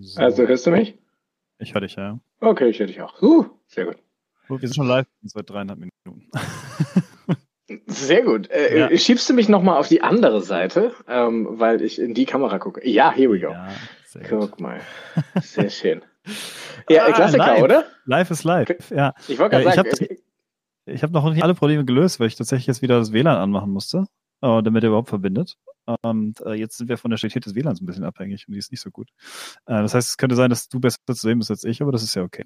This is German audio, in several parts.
So. Also hörst du mich? Ich höre dich, ja. Okay, ich höre dich auch. Uh, sehr gut. Wir sind schon live seit dreieinhalb Minuten. Sehr gut. Äh, ja. Schiebst du mich nochmal auf die andere Seite, ähm, weil ich in die Kamera gucke? Ja, here we go. Ja, Guck gut. mal. Sehr schön. Ja, ah, Klassiker, live. oder? Live ist live, ja. Ich wollte gerade äh, sagen, ich habe hab noch nicht alle Probleme gelöst, weil ich tatsächlich jetzt wieder das WLAN anmachen musste, äh, damit er überhaupt verbindet. Und äh, jetzt sind wir von der Qualität des WLANs ein bisschen abhängig und die ist nicht so gut. Äh, das heißt, es könnte sein, dass du besser zu sehen bist als ich, aber das ist ja okay.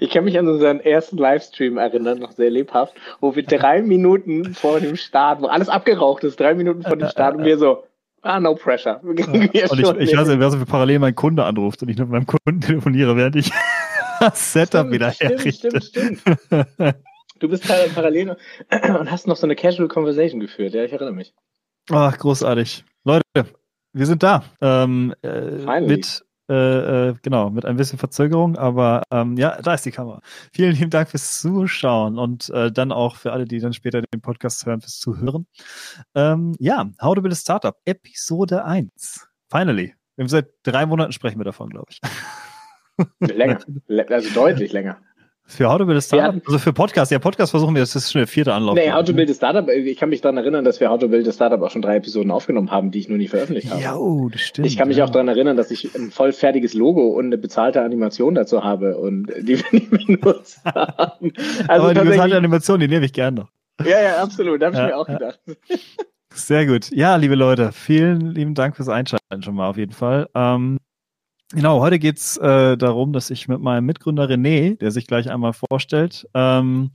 Ich kann mich an unseren ersten Livestream erinnern, noch sehr lebhaft, wo wir drei Minuten vor dem Start, wo alles abgeraucht ist, drei Minuten vor dem Start und wir so, ah, no pressure. und ich, ich weiß nicht, wer so parallel mein Kunde anruft und ich mit meinem Kunden telefoniere, während ich das Setup stimmt, wieder herrichte. Stimmt, stimmt, Du bist parallel und hast noch so eine Casual Conversation geführt, ja, ich erinnere mich. Ach, großartig. Leute, wir sind da. Ähm, äh, mit äh, äh, genau, mit ein bisschen Verzögerung, aber ähm, ja, da ist die Kamera. Vielen lieben Dank fürs Zuschauen und äh, dann auch für alle, die dann später den Podcast hören, fürs Zuhören. Ähm, ja, How to Build a Startup, Episode 1. Finally. Wir haben seit drei Monaten sprechen wir davon, glaube ich. Länger, also deutlich länger. Für How to Build a Startup? Ja. Also für Podcast. Ja, Podcast versuchen wir, das ist schon der vierte Anlauf. Nee, How to Build a Startup, ich kann mich daran erinnern, dass wir How to Build a Startup auch schon drei Episoden aufgenommen haben, die ich nur nicht veröffentlicht habe. Ja, oh, das stimmt. Ich kann mich ja. auch daran erinnern, dass ich ein vollfertiges Logo und eine bezahlte Animation dazu habe und die wir nicht benutzt haben. Also Aber die bezahlte Animation, die nehme ich gerne noch. Ja, ja, absolut. Da habe ich ja, mir auch gedacht. Sehr gut. Ja, liebe Leute, vielen lieben Dank fürs Einschalten schon mal auf jeden Fall. Ähm, Genau, heute geht's äh, darum, dass ich mit meinem Mitgründer René, der sich gleich einmal vorstellt, ähm,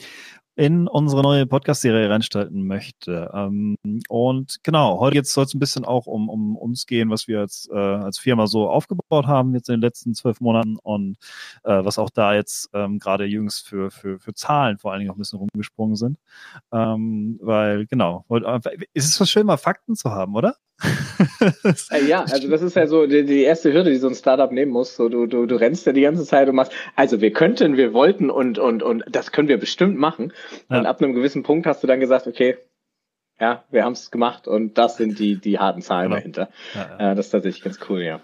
in unsere neue Podcast-Serie reinstalten möchte. Ähm, und genau, heute soll es ein bisschen auch um, um uns gehen, was wir als, äh, als Firma so aufgebaut haben jetzt in den letzten zwölf Monaten und äh, was auch da jetzt ähm, gerade jüngst für, für, für Zahlen vor allen Dingen auch ein bisschen rumgesprungen sind. Ähm, weil, genau, ist es so schön, mal Fakten zu haben, oder? Äh, ja, also das ist ja so die, die, erste Hürde, die so ein Startup nehmen muss. So, du, du, du rennst ja die ganze Zeit und machst, also wir könnten, wir wollten und, und, und das können wir bestimmt machen. Ja. Und ab einem gewissen Punkt hast du dann gesagt, okay, ja, wir haben es gemacht und das sind die, die harten Zahlen genau. dahinter. Ja, ja. Äh, das ist tatsächlich ganz cool, ja.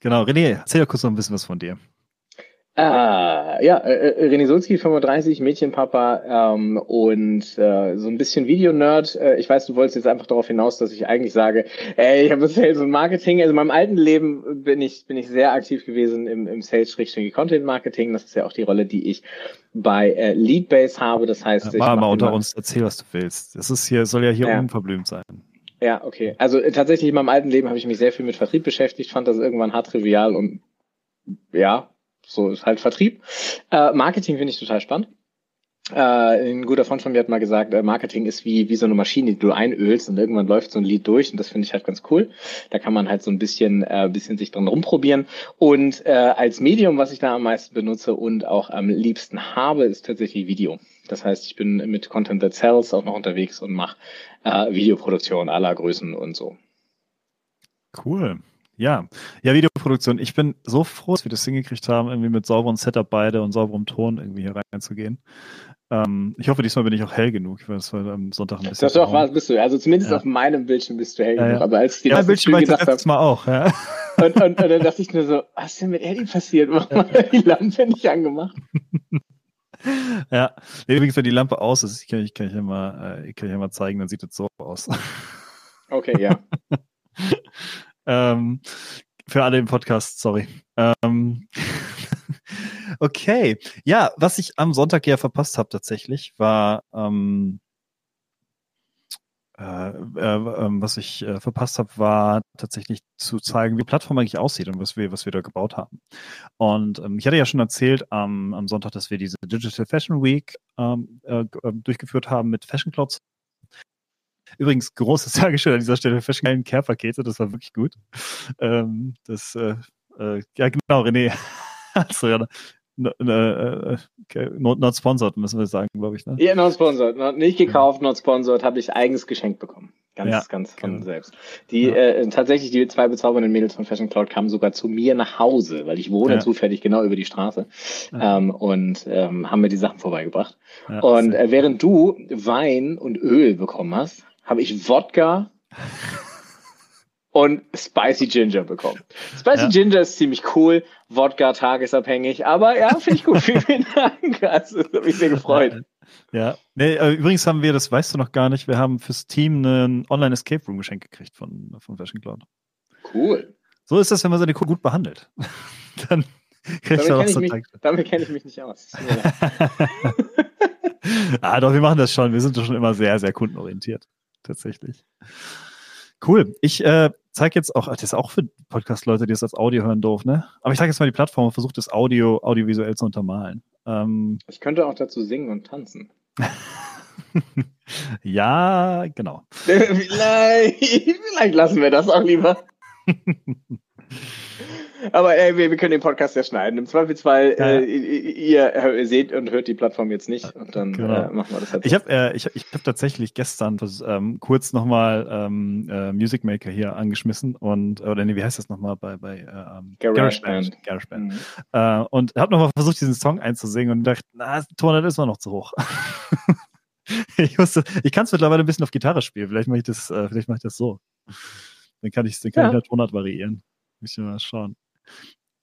Genau, René, erzähl doch kurz noch ein bisschen was von dir. Ah, ja, äh, äh René Sulzki, 35, Mädchenpapa ähm, und äh, so ein bisschen Videonerd. Äh, ich weiß, du wolltest jetzt einfach darauf hinaus, dass ich eigentlich sage, ey, ich habe Sales und Marketing. Also in meinem alten Leben bin ich bin ich sehr aktiv gewesen im, im Sales-Content-Marketing. Das ist ja auch die Rolle, die ich bei äh, Leadbase habe. Das heißt, ja, mal unter uns, erzähl, was du willst. Das ist hier, soll ja hier ja. unverblümt sein. Ja, okay. Also äh, tatsächlich in meinem alten Leben habe ich mich sehr viel mit Vertrieb beschäftigt, fand das irgendwann hart trivial und ja, so ist halt Vertrieb. Äh, Marketing finde ich total spannend. Äh, ein guter Freund von mir hat mal gesagt, äh, Marketing ist wie, wie so eine Maschine, die du einölst und irgendwann läuft so ein Lied durch und das finde ich halt ganz cool. Da kann man halt so ein bisschen, äh, bisschen sich dran rumprobieren. Und äh, als Medium, was ich da am meisten benutze und auch am liebsten habe, ist tatsächlich Video. Das heißt, ich bin mit Content That Sells auch noch unterwegs und mache äh, Videoproduktion aller Größen und so. Cool. Ja, ja, Videoproduktion. Ich bin so froh, dass wir das hingekriegt haben, irgendwie mit sauberem Setup beide und sauberem Ton irgendwie hier reinzugehen. Ähm, ich hoffe, diesmal bin ich auch hell genug, weil es war am Sonntag ein bisschen. Das doch, was bist du. Also zumindest ja. auf meinem Bildschirm bist du hell ja, genug. Aber als ich dir ja, das Bildschirm Spiel gedacht habe, mal auch. Ja. Und, und, und, dann dachte ich nur so, was ist denn mit Eddie passiert? Warum hat er die Lampe nicht angemacht? ja, übrigens, wenn die Lampe aus ist, kann ich, kann ich, ja mal, äh, kann ich ja mal zeigen, dann sieht es so aus. okay, ja. Ähm, für alle im Podcast, sorry. Ähm, okay. Ja, was ich am Sonntag ja verpasst habe tatsächlich, war ähm, äh, äh, äh, was ich äh, verpasst habe, war tatsächlich zu zeigen, wie die Plattform eigentlich aussieht und was wir, was wir da gebaut haben. Und ähm, ich hatte ja schon erzählt am, am Sonntag, dass wir diese Digital Fashion Week ähm, äh, äh, durchgeführt haben mit Fashion Clouds Übrigens, großes Dankeschön an dieser Stelle für schnellen Care-Pakete, das war wirklich gut. Ähm, das, äh, äh, ja genau, René. also, ja, no, no, äh, okay. not, sponsored, müssen wir sagen, glaube ich. Ne? Ja, not sponsored. Not, nicht gekauft, not sponsored, habe ich eigens geschenkt bekommen. Ganz, ja, ganz von genau. selbst. Die ja. äh, tatsächlich, die zwei bezaubernden Mädels von Fashion Cloud kamen sogar zu mir nach Hause, weil ich wohne ja. zufällig genau über die Straße ähm, und ähm, haben mir die Sachen vorbeigebracht. und äh, während du Wein und Öl bekommen hast, habe ich Wodka und Spicy Ginger bekommen. Spicy ja. Ginger ist ziemlich cool, Wodka tagesabhängig, aber ja, finde ich gut. vielen, vielen Dank. Also, das hat mich sehr gefreut. Ja, nee, äh, übrigens haben wir, das weißt du noch gar nicht, wir haben fürs Team einen Online-Escape Room geschenkt gekriegt von, von Fashion Cloud. Cool. So ist das, wenn man seine Kuh gut behandelt. Dann kriegt auch so mich, Damit kenne ich mich nicht aus. ah, doch, wir machen das schon. Wir sind doch schon immer sehr, sehr kundenorientiert. Tatsächlich. Cool. Ich äh, zeige jetzt auch, das ist auch für Podcast-Leute, die es als Audio hören doof, ne? Aber ich zeige jetzt mal die Plattform und versuche das Audio audiovisuell zu untermalen. Ähm, ich könnte auch dazu singen und tanzen. ja, genau. vielleicht, vielleicht lassen wir das auch lieber. Aber ey, wir, wir, können den Podcast ja schneiden. Im Zweifelsfall, ja. äh, ihr, ihr, seht und hört die Plattform jetzt nicht und dann genau. äh, machen wir das halt. Ich habe äh, ich, ich hab tatsächlich gestern das, ähm, kurz nochmal ähm, äh, Music Maker hier angeschmissen und, oder nee, wie heißt das nochmal bei, bei äh, ähm, GarageBand. Garage Band. Mhm. Äh, und habe nochmal versucht, diesen Song einzusingen und dachte, na, Tonart ist noch zu hoch. ich ich kann es mittlerweile ein bisschen auf Gitarre spielen. Vielleicht mache ich das, äh, vielleicht mache ich das so. Dann kann ich, dann kann ja. ich der Tonart variieren. Müssen wir mal schauen.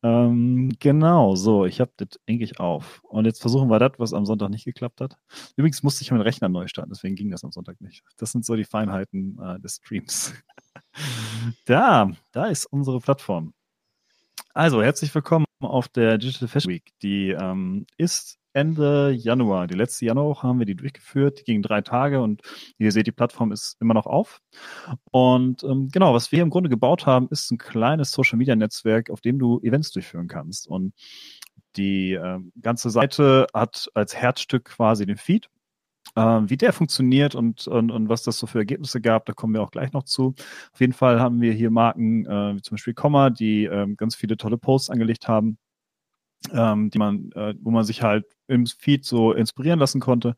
Ähm, genau, so, ich habe das eigentlich auf. Und jetzt versuchen wir das, was am Sonntag nicht geklappt hat. Übrigens musste ich meinen Rechner neu starten, deswegen ging das am Sonntag nicht. Das sind so die Feinheiten äh, des Streams. da, da ist unsere Plattform. Also, herzlich willkommen auf der Digital Fashion Week. Die ähm, ist Ende Januar. Die letzte Januarwoche haben wir die durchgeführt. Die ging drei Tage und wie ihr seht, die Plattform ist immer noch auf. Und ähm, genau, was wir im Grunde gebaut haben, ist ein kleines Social Media Netzwerk, auf dem du Events durchführen kannst. Und die äh, ganze Seite hat als Herzstück quasi den Feed. Ähm, wie der funktioniert und, und, und was das so für Ergebnisse gab, da kommen wir auch gleich noch zu. Auf jeden Fall haben wir hier Marken äh, wie zum Beispiel Komma, die äh, ganz viele tolle Posts angelegt haben ähm, die man, äh, wo man sich halt im Feed so inspirieren lassen konnte.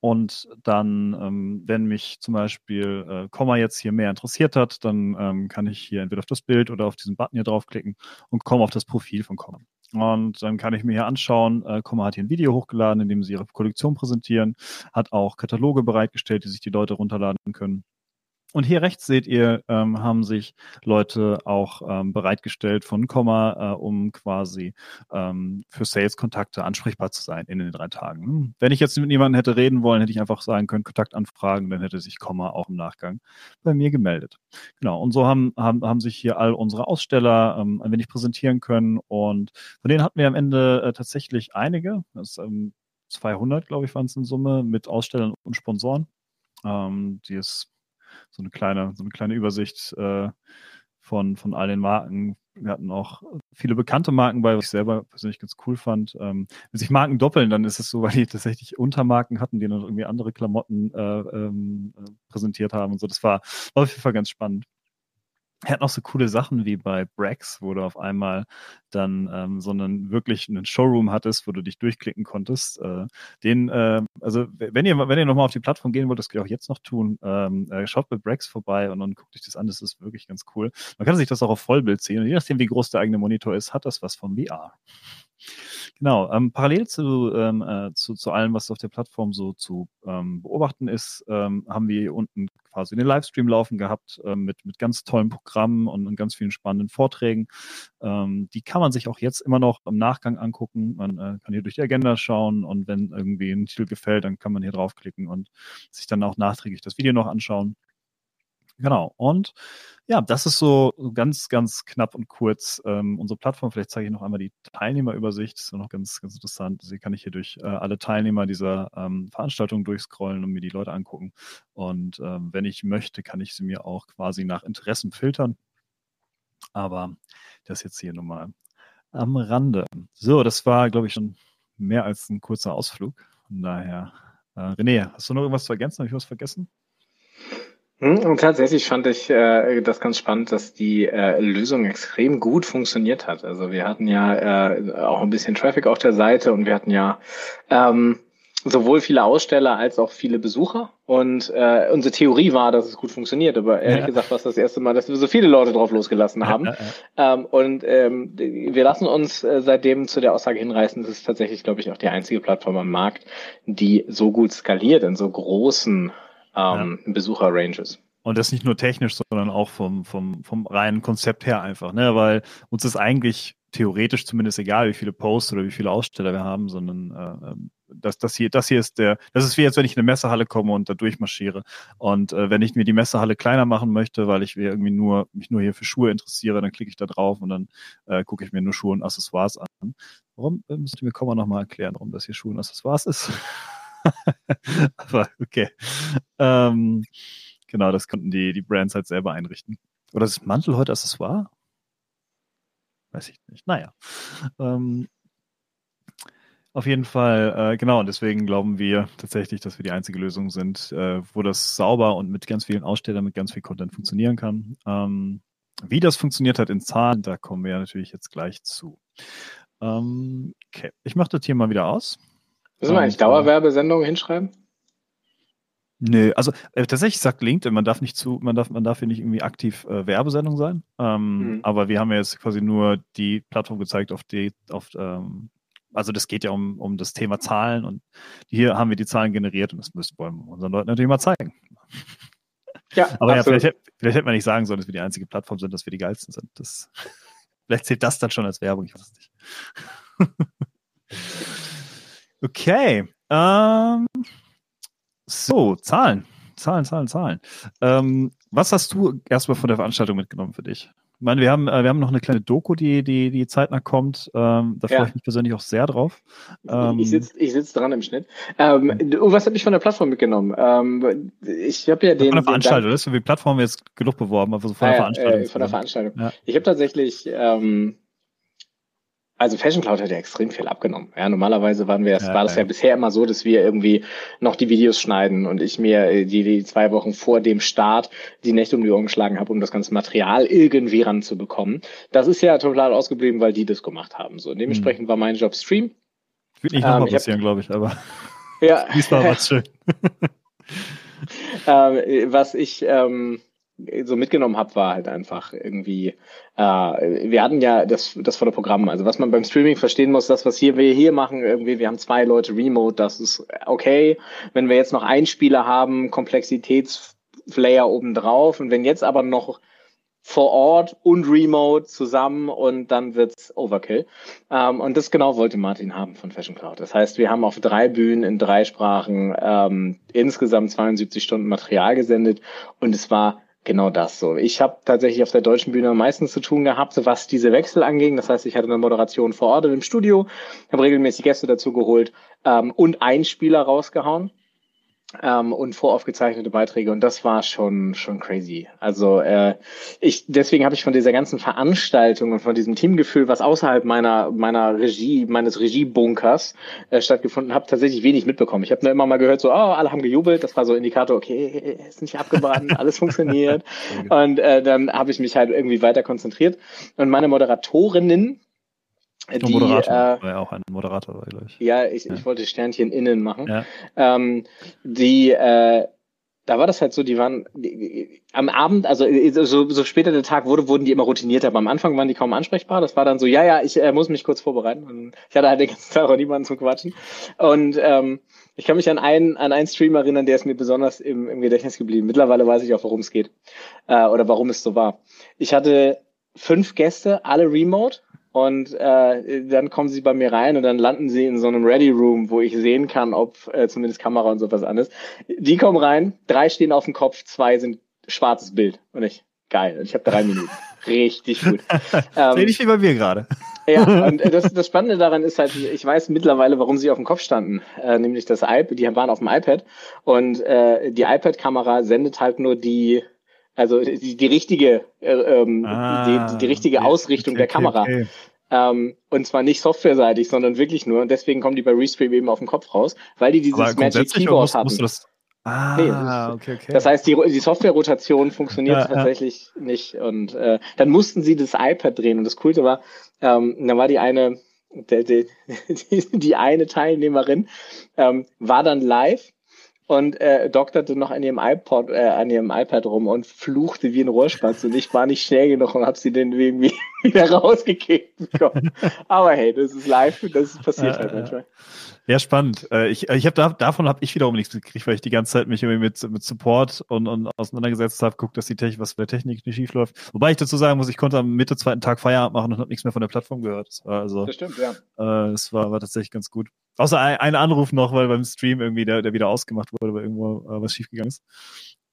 Und dann, ähm, wenn mich zum Beispiel äh, Komma jetzt hier mehr interessiert hat, dann ähm, kann ich hier entweder auf das Bild oder auf diesen Button hier draufklicken und komme auf das Profil von Komma. Und dann kann ich mir hier anschauen, äh, Komma hat hier ein Video hochgeladen, in dem sie ihre Kollektion präsentieren, hat auch Kataloge bereitgestellt, die sich die Leute runterladen können. Und hier rechts seht ihr, ähm, haben sich Leute auch ähm, bereitgestellt von Komma, äh, um quasi ähm, für Sales-Kontakte ansprechbar zu sein in den drei Tagen. Hm. Wenn ich jetzt mit jemandem hätte reden wollen, hätte ich einfach sagen können, Kontaktanfragen, dann hätte sich Komma auch im Nachgang bei mir gemeldet. Genau, und so haben, haben, haben sich hier all unsere Aussteller ähm, ein wenig präsentieren können und von denen hatten wir am Ende äh, tatsächlich einige, das, ähm, 200, glaube ich, waren es in Summe, mit Ausstellern und Sponsoren. Ähm, die ist so eine kleine, so eine kleine Übersicht äh, von, von all den Marken. Wir hatten auch viele bekannte Marken bei, was ich selber persönlich ganz cool fand. Ähm, wenn sich Marken doppeln, dann ist es so, weil die tatsächlich Untermarken hatten, die dann irgendwie andere Klamotten äh, ähm, äh, präsentiert haben und so. Das war, war auf jeden Fall ganz spannend. Er hat noch so coole Sachen wie bei Brax, wo du auf einmal dann ähm, so einen wirklich einen Showroom hattest, wo du dich durchklicken konntest. Äh, den, äh, also wenn ihr, wenn ihr nochmal auf die Plattform gehen wollt, das könnt ihr auch jetzt noch tun, ähm, äh, schaut bei Brax vorbei und dann guckt euch das an, das ist wirklich ganz cool. Man kann sich das auch auf Vollbild ziehen und je nachdem, wie groß der eigene Monitor ist, hat das was von VR. Genau, ähm, parallel zu, ähm, äh, zu, zu allem, was auf der Plattform so zu ähm, beobachten ist, ähm, haben wir hier unten quasi den Livestream laufen gehabt ähm, mit, mit ganz tollen Programmen und, und ganz vielen spannenden Vorträgen. Ähm, die kann man sich auch jetzt immer noch im Nachgang angucken. Man äh, kann hier durch die Agenda schauen und wenn irgendwie ein Titel gefällt, dann kann man hier draufklicken und sich dann auch nachträglich das Video noch anschauen. Genau. Und ja, das ist so ganz, ganz knapp und kurz ähm, unsere Plattform. Vielleicht zeige ich noch einmal die Teilnehmerübersicht. Das ist noch ganz, ganz interessant. Sie kann ich hier durch äh, alle Teilnehmer dieser ähm, Veranstaltung durchscrollen und mir die Leute angucken. Und ähm, wenn ich möchte, kann ich sie mir auch quasi nach Interessen filtern. Aber das jetzt hier nochmal am Rande. So, das war, glaube ich, schon mehr als ein kurzer Ausflug. Von daher, äh, René, hast du noch irgendwas zu ergänzen? Habe ich was vergessen? Hm, und tatsächlich fand ich äh, das ganz spannend, dass die äh, Lösung extrem gut funktioniert hat. Also wir hatten ja äh, auch ein bisschen Traffic auf der Seite und wir hatten ja ähm, sowohl viele Aussteller als auch viele Besucher. Und äh, unsere Theorie war, dass es gut funktioniert. Aber ehrlich ja. gesagt war es das erste Mal, dass wir so viele Leute drauf losgelassen haben. Ja, ja, ähm, und ähm, wir lassen uns äh, seitdem zu der Aussage hinreißen, das ist tatsächlich, glaube ich, auch die einzige Plattform am Markt, die so gut skaliert in so großen ähm, ja. Besucher-Ranges. Und das nicht nur technisch, sondern auch vom, vom, vom reinen Konzept her einfach, ne? Weil uns ist eigentlich theoretisch zumindest egal, wie viele Posts oder wie viele Aussteller wir haben, sondern äh, ähm, das, das hier, das hier ist der, das ist wie jetzt, wenn ich in eine Messehalle komme und da durchmarschiere. Und äh, wenn ich mir die Messehalle kleiner machen möchte, weil ich irgendwie nur, mich nur hier für Schuhe interessiere, dann klicke ich da drauf und dann äh, gucke ich mir nur Schuhe und Accessoires an. Warum äh, müsst ihr mir Komma nochmal erklären, warum das hier Schuhe und Accessoires ist? Aber okay. Ähm, genau, das könnten die, die Brands halt selber einrichten. Oder ist Mantel heute Accessoire? Weiß ich nicht. Naja. Ähm, auf jeden Fall, äh, genau, und deswegen glauben wir tatsächlich, dass wir die einzige Lösung sind, äh, wo das sauber und mit ganz vielen Ausstellern, mit ganz viel Content funktionieren kann. Ähm, wie das funktioniert hat in Zahlen, da kommen wir natürlich jetzt gleich zu. Ähm, okay, ich mache das hier mal wieder aus. Müssen wir eigentlich äh, Dauerwerbesendungen hinschreiben? Nö, also äh, tatsächlich sagt LinkedIn, man darf nicht zu, man darf, man darf hier nicht irgendwie aktiv äh, Werbesendung sein. Ähm, mhm. Aber wir haben ja jetzt quasi nur die Plattform gezeigt, auf die, auf ähm, also das geht ja um, um das Thema Zahlen und hier haben wir die Zahlen generiert und das müssen wir unseren Leuten natürlich mal zeigen. Ja, aber ja, vielleicht, vielleicht hätte man nicht sagen sollen, dass wir die einzige Plattform sind, dass wir die geilsten sind. Das, vielleicht zählt das dann schon als Werbung, ich weiß es nicht. okay. Ähm, so, Zahlen. Zahlen, Zahlen, Zahlen. Ähm, was hast du erstmal von der Veranstaltung mitgenommen für dich? Ich meine, wir haben, äh, wir haben noch eine kleine Doku, die, die, die zeitnah kommt. Ähm, da ja. freue ich mich persönlich auch sehr drauf. Ähm, ich sitze ich sitz dran im Schnitt. Ähm, du, was habe ich von der Plattform mitgenommen? Ähm, ich habe ja den. Von der Veranstaltung, das ist die Plattform jetzt genug beworben, also von ah, der Veranstaltung. Äh, von der Veranstaltung. Ja. Ich habe tatsächlich ähm, also Fashion Cloud hat ja extrem viel abgenommen. Ja, normalerweise waren wir, ja, war das ja, ja bisher immer so, dass wir irgendwie noch die Videos schneiden und ich mir äh, die, die zwei Wochen vor dem Start die Nächte um die Ohren geschlagen habe, um das ganze Material irgendwie ranzubekommen. Das ist ja total ausgeblieben, weil die das gemacht haben. So, dementsprechend mhm. war mein Job Stream. Wird nicht nochmal ähm, passieren, glaube ich, aber ja. diesmal war es schön. ähm, was ich ähm, so mitgenommen habe, war halt einfach irgendwie, äh, wir hatten ja das, das volle Programm. Also was man beim Streaming verstehen muss, das, was hier wir hier machen, irgendwie, wir haben zwei Leute remote, das ist okay. Wenn wir jetzt noch einen Spieler haben, Komplexitätsflayer obendrauf und wenn jetzt aber noch vor Ort und remote zusammen und dann wird's Overkill. Ähm, und das genau wollte Martin haben von Fashion Cloud. Das heißt, wir haben auf drei Bühnen in drei Sprachen ähm, insgesamt 72 Stunden Material gesendet und es war Genau das so. Ich habe tatsächlich auf der deutschen Bühne meistens zu tun gehabt, was diese Wechsel anging. Das heißt, ich hatte eine Moderation vor Ort im Studio, habe regelmäßig Gäste dazu geholt ähm, und einen Spieler rausgehauen ähm, und voraufgezeichnete Beiträge. Und das war schon schon crazy. Also äh, ich deswegen habe ich von dieser ganzen Veranstaltung und von diesem Teamgefühl, was außerhalb meiner meiner Regie meines Regiebunkers äh, stattgefunden hat, tatsächlich wenig mitbekommen. Ich habe nur immer mal gehört, so oh, alle haben gejubelt, das war so Indikator, okay, ist nicht abgebrannt, alles funktioniert. Und äh, dann habe ich mich halt irgendwie weiter konzentriert. Und meine Moderatorinnen die, Moderator äh, war ja auch ein Moderator, glaube ich. Ja, ich, ja. ich wollte Sternchen innen machen. Ja. Ähm, die, äh, da war das halt so, die waren die, am Abend, also so, so später der Tag wurde, wurden die immer routinierter. Aber am Anfang waren die kaum ansprechbar. Das war dann so, ja, ja, ich äh, muss mich kurz vorbereiten. Und ich hatte halt den ganzen Tag auch niemanden zum Quatschen. Und ähm, ich kann mich an einen, an einen Stream erinnern, der ist mir besonders im, im Gedächtnis geblieben. Mittlerweile weiß ich auch, worum es geht. Äh, oder warum es so war. Ich hatte fünf Gäste, alle remote und äh, dann kommen sie bei mir rein und dann landen sie in so einem Ready Room, wo ich sehen kann, ob äh, zumindest Kamera und sowas an ist. Die kommen rein, drei stehen auf dem Kopf, zwei sind schwarzes Bild. Und ich, geil. Und ich habe drei Minuten. Richtig gut. ähm, Sehe ich wie bei mir gerade. ja, und das, das Spannende daran ist halt, ich weiß mittlerweile, warum sie auf dem Kopf standen. Äh, nämlich das iPad, die waren auf dem iPad und äh, die iPad-Kamera sendet halt nur die also die, die richtige, äh, ähm, ah, die, die, richtige okay, Ausrichtung okay, der Kamera. Okay, ähm, und zwar nicht softwareseitig, sondern wirklich nur. Und deswegen kommen die bei Restream eben auf den Kopf raus, weil die dieses Magic Keyboard haben. Das, ah, nee, okay, okay. Das heißt, die, die Software-Rotation funktioniert ja, tatsächlich ja. nicht. Und äh, dann mussten sie das iPad drehen. Und das Coole war, ähm, da war die eine, die, die, die eine Teilnehmerin, ähm, war dann live und äh, dokterte noch an ihrem iPod, äh, an ihrem iPad rum und fluchte wie ein Rohrspatz und ich war nicht schnell genug und habe sie dann irgendwie wieder rausgekickt bekommen. Aber hey, das ist live, das passiert halt manchmal. Ja, spannend. Äh, ich, ich hab da, davon habe ich wiederum nichts gekriegt, weil ich die ganze Zeit mich irgendwie mit, mit Support und, und auseinandergesetzt habe, guckt, dass die Technik, was bei der Technik nicht schief läuft. Wobei ich dazu sagen muss, ich konnte am Mitte zweiten Tag Feierabend machen und habe nichts mehr von der Plattform gehört. Also, das stimmt, ja. Äh, es war, war tatsächlich ganz gut. Außer ein, ein Anruf noch, weil beim Stream irgendwie der, der wieder ausgemacht wurde, weil irgendwo äh, was schiefgegangen ist.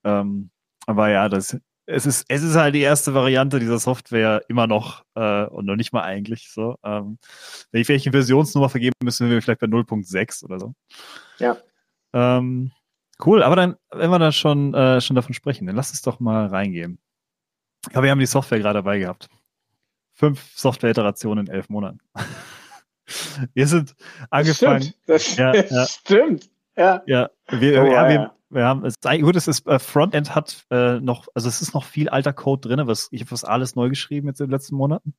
Ähm, aber ja, das, es ist, es ist halt die erste Variante dieser Software immer noch äh, und noch nicht mal eigentlich so. Ähm, wenn ich vielleicht eine Versionsnummer vergeben müssen wir vielleicht bei 0.6 oder so. Ja. Ähm, cool, aber dann, wenn wir da schon, äh, schon davon sprechen, dann lass uns doch mal reingehen. Aber wir haben die Software gerade dabei gehabt. Fünf Software-Iterationen in elf Monaten. wir sind angefangen. Das stimmt. Das, ja, stimmt. Ja. Ja, wir, oh, ja, wir, wir haben es gut, es ist äh, Frontend hat äh, noch, also es ist noch viel alter Code drin, was ich habe das alles neu geschrieben jetzt in den letzten Monaten.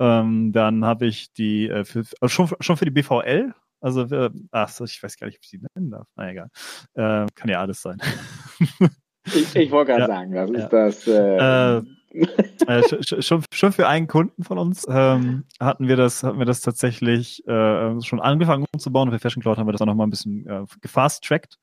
Ähm, dann habe ich die äh, für, also schon schon für die BVL, also äh, ach so, ich weiß gar nicht, ob ich die nennen darf. Na egal, äh, kann ja alles sein. ich, ich wollte gerade ja, sagen, das ist das. Äh, schon, schon für einen Kunden von uns ähm, hatten wir das, hatten wir das tatsächlich äh, schon angefangen umzubauen. Für Fashion Cloud haben wir das auch noch mal ein bisschen äh, gefast-tracked.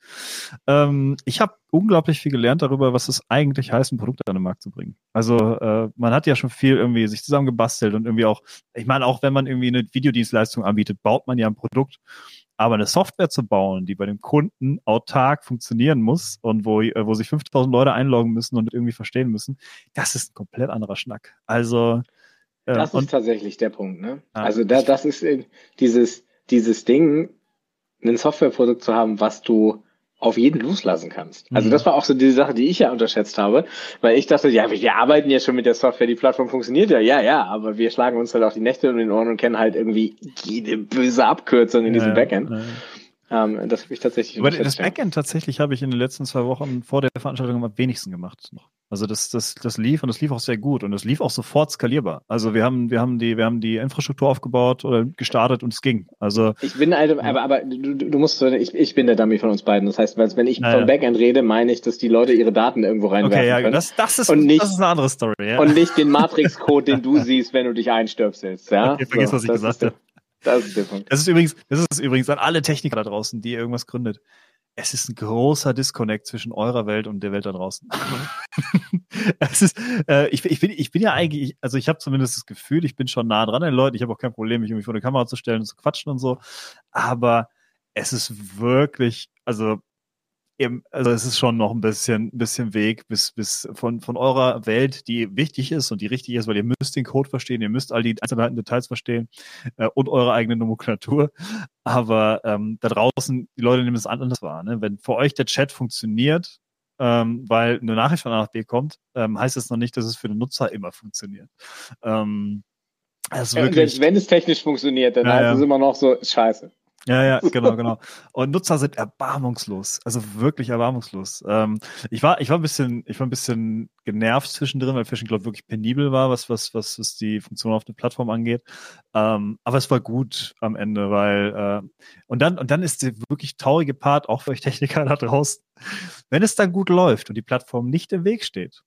Ähm, ich habe unglaublich viel gelernt darüber, was es eigentlich heißt, ein Produkt an den Markt zu bringen. Also äh, man hat ja schon viel irgendwie sich zusammengebastelt und irgendwie auch, ich meine, auch wenn man irgendwie eine Videodienstleistung anbietet, baut man ja ein Produkt. Aber eine Software zu bauen, die bei dem Kunden autark funktionieren muss und wo, äh, wo sich 5000 Leute einloggen müssen und irgendwie verstehen müssen, das ist ein komplett anderer Schnack. Also. Äh, das ist tatsächlich der Punkt, ne? Ah, also da, das ist dieses, dieses Ding, ein Softwareprodukt zu haben, was du auf jeden loslassen kannst. Also mhm. das war auch so diese Sache, die ich ja unterschätzt habe, weil ich dachte, ja, wir arbeiten ja schon mit der Software, die Plattform funktioniert ja, ja, ja, aber wir schlagen uns halt auch die Nächte um den Ohren und kennen halt irgendwie jede böse Abkürzung in ja, diesem Backend. Ja. Ähm, das habe ich tatsächlich. Aber das Backend tatsächlich habe ich in den letzten zwei Wochen vor der Veranstaltung am wenigsten gemacht noch. Also das, das, das lief und das lief auch sehr gut und das lief auch sofort skalierbar. Also wir haben, wir haben die, wir haben die Infrastruktur aufgebaut oder gestartet und es ging. Also ich bin halt, aber, aber du, du musst, ich, ich bin der Dummy von uns beiden. Das heißt, wenn ich naja. vom Backend rede, meine ich, dass die Leute ihre Daten irgendwo reinwerfen okay, ja, können. Das, das, ist, und nicht, das ist eine andere Story. Ja. Und nicht den Matrix-Code, den du siehst, wenn du dich einstöpselst. Ja? Okay, vergiss, so, was ich gesagt habe. Das ist der Punkt. Das ist übrigens, das ist übrigens an alle Techniker da draußen, die irgendwas gründet. Es ist ein großer Disconnect zwischen eurer Welt und der Welt da draußen. es ist, äh, ich, ich, bin, ich bin ja eigentlich, also ich habe zumindest das Gefühl, ich bin schon nah dran an den Leuten. Ich habe auch kein Problem, mich irgendwie vor eine Kamera zu stellen und zu quatschen und so. Aber es ist wirklich, also eben, also es ist schon noch ein bisschen, bisschen Weg bis, bis von, von eurer Welt, die wichtig ist und die richtig ist, weil ihr müsst den Code verstehen, ihr müsst all die einzelnen Details verstehen äh, und eure eigene Nomenklatur. Aber ähm, da draußen, die Leute nehmen es anders wahr. Ne? Wenn für euch der Chat funktioniert, ähm, weil eine Nachricht von A nach B kommt, ähm, heißt es noch nicht, dass es für den Nutzer immer funktioniert. Ähm, also wirklich, wenn, wenn es technisch funktioniert, dann ja, heißt ja. es immer noch so, scheiße. Ja, ja, genau, genau. Und Nutzer sind erbarmungslos, also wirklich erbarmungslos. Ähm, ich war, ich war ein bisschen, ich war ein bisschen genervt zwischendrin, weil Fishing Cloud wirklich penibel war, was, was, was, was die Funktion auf der Plattform angeht. Ähm, aber es war gut am Ende, weil äh, und dann und dann ist der wirklich traurige Part auch für euch Techniker da draußen, wenn es dann gut läuft und die Plattform nicht im Weg steht,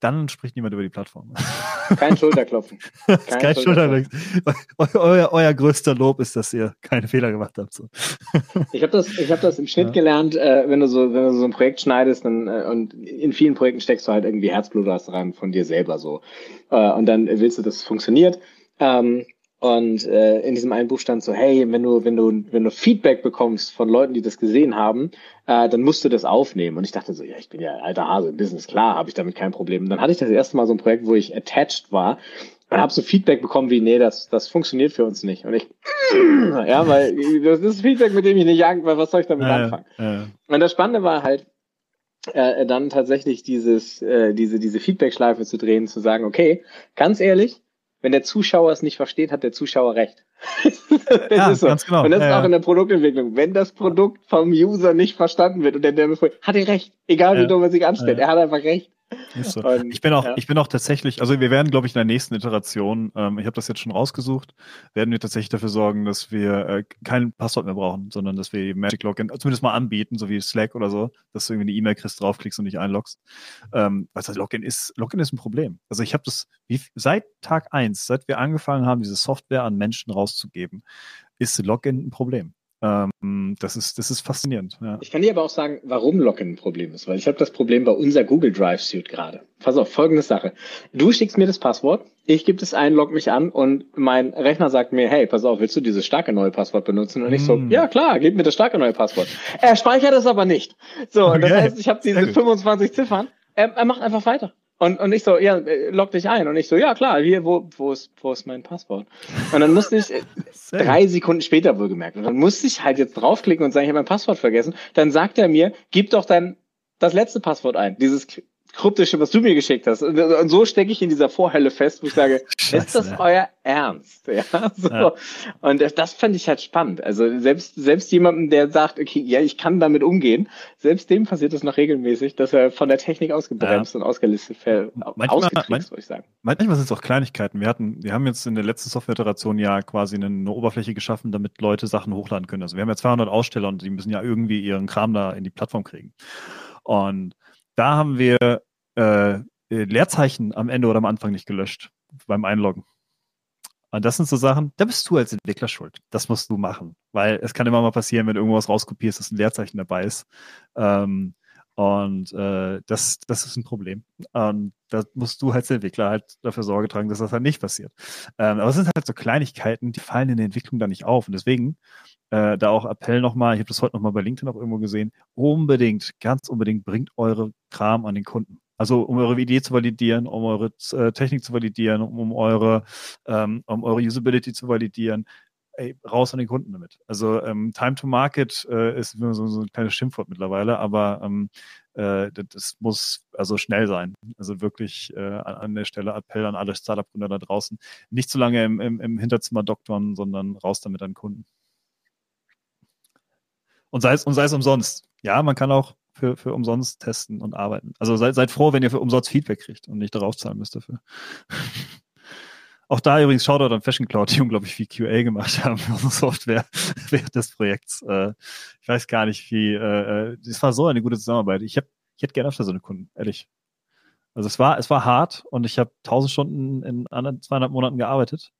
dann spricht niemand über die Plattform. Kein Schulterklopfen. Kein, kein Schulterklopfen. Schulterklopfen. Euer, euer größter Lob ist, dass ihr keine Fehler gemacht habt. So. Ich habe das, ich hab das im Schnitt ja. gelernt, äh, wenn, du so, wenn du so ein Projekt schneidest dann, äh, und in vielen Projekten steckst du halt irgendwie Herzblut rein von dir selber so. Äh, und dann willst du, dass es funktioniert. Ähm, und äh, in diesem einen Buch stand so, hey, wenn du, wenn du, wenn du Feedback bekommst von Leuten, die das gesehen haben, äh, dann musst du das aufnehmen. Und ich dachte so, ja, ich bin ja alter Hase im Business, klar, habe ich damit kein Problem. Und dann hatte ich das erste Mal so ein Projekt, wo ich attached war und habe so Feedback bekommen wie, nee, das, das funktioniert für uns nicht. Und ich, ja, weil das ist Feedback, mit dem ich nicht weil was soll ich damit ja, anfangen? Ja. Und das Spannende war halt, äh, dann tatsächlich dieses, äh, diese, diese Feedback-Schleife zu drehen, zu sagen, okay, ganz ehrlich, wenn der Zuschauer es nicht versteht, hat der Zuschauer recht. ja, so. ganz genau. Und das ja, ist auch in der Produktentwicklung. Wenn das Produkt vom User nicht verstanden wird und der, der hat er recht. Egal wie ja. dumm er sich anstellt, er hat einfach recht. So. Und, ich bin auch, ja. ich bin auch tatsächlich, also wir werden, glaube ich, in der nächsten Iteration, ähm, ich habe das jetzt schon rausgesucht, werden wir tatsächlich dafür sorgen, dass wir äh, kein Passwort mehr brauchen, sondern dass wir Magic Login zumindest mal anbieten, so wie Slack oder so, dass du irgendwie eine E-Mail kriegst, draufklickst und dich einloggst. Ähm, was heißt Login ist, Login ist ein Problem. Also ich habe das wie, seit Tag eins, seit wir angefangen haben, diese Software an Menschen rauszugeben, ist Login ein Problem. Ähm, das, ist, das ist faszinierend. Ja. Ich kann dir aber auch sagen, warum Login ein Problem ist, weil ich habe das Problem bei unser Google Drive Suite gerade. Pass auf, folgende Sache. Du schickst mir das Passwort, ich gebe es ein, log mich an und mein Rechner sagt mir, hey, pass auf, willst du dieses starke neue Passwort benutzen? Und ich so, mm. ja klar, gib mir das starke neue Passwort. Er speichert es aber nicht. So, okay. das heißt, ich habe diese 25 Ziffern. Er, er macht einfach weiter. Und, und ich so, ja, äh, log dich ein. Und ich so, ja klar, hier, wo, wo, ist, wo ist mein Passwort? Und dann musste ich, äh, drei Sekunden später wohlgemerkt, und dann musste ich halt jetzt draufklicken und sagen, ich habe mein Passwort vergessen. Dann sagt er mir, gib doch dein das letzte Passwort ein, dieses kryptische, was du mir geschickt hast. Und, so stecke ich in dieser Vorhölle fest, wo ich sage, Scheiße. ist das euer Ernst? Ja, so. Ja. Und das, das fand ich halt spannend. Also selbst, selbst jemandem, der sagt, okay, ja, ich kann damit umgehen, selbst dem passiert es noch regelmäßig, dass er von der Technik ausgebremst ja. und ausgelistet fällt. Manchmal, manchmal, ich sagen. Manchmal sind es auch Kleinigkeiten. Wir hatten, wir haben jetzt in der letzten Software-Iteration ja quasi eine, eine Oberfläche geschaffen, damit Leute Sachen hochladen können. Also wir haben ja 200 Aussteller und die müssen ja irgendwie ihren Kram da in die Plattform kriegen. Und da haben wir äh, Leerzeichen am Ende oder am Anfang nicht gelöscht beim Einloggen. Und das sind so Sachen, da bist du als Entwickler schuld. Das musst du machen. Weil es kann immer mal passieren, wenn du irgendwas rauskopierst, dass ein Leerzeichen dabei ist. Ähm, und äh, das, das ist ein Problem. Und da musst du als Entwickler halt dafür Sorge tragen, dass das halt nicht passiert. Ähm, aber es sind halt so Kleinigkeiten, die fallen in der Entwicklung da nicht auf. Und deswegen äh, da auch Appell nochmal, ich habe das heute nochmal bei LinkedIn auch irgendwo gesehen, unbedingt, ganz unbedingt bringt eure Kram an den Kunden. Also um eure Idee zu validieren, um eure äh, Technik zu validieren, um, um eure, ähm, um eure Usability zu validieren, ey, raus an den Kunden damit. Also ähm, Time to Market äh, ist so, so ein kleines Schimpfwort mittlerweile, aber ähm, äh, das muss also schnell sein. Also wirklich äh, an, der Stelle Appell an alle Startup-Gründer da draußen. Nicht zu lange im, im, im Hinterzimmer doktern, sondern raus damit an Kunden. Und sei es, und sei es umsonst. Ja, man kann auch für, für umsonst testen und arbeiten. Also seid, seid froh, wenn ihr für umsonst Feedback kriegt und nicht darauf zahlen müsst dafür. Auch da übrigens Shoutout an Fashion Cloud, die unglaublich viel QA gemacht haben für unsere Software während des Projekts. Äh, ich weiß gar nicht, wie, äh, es äh, war so eine gute Zusammenarbeit. Ich, hab, ich hätte gerne öfter so eine Kunden, ehrlich. Also es war, es war hart und ich habe tausend Stunden in anderen zweieinhalb Monaten gearbeitet.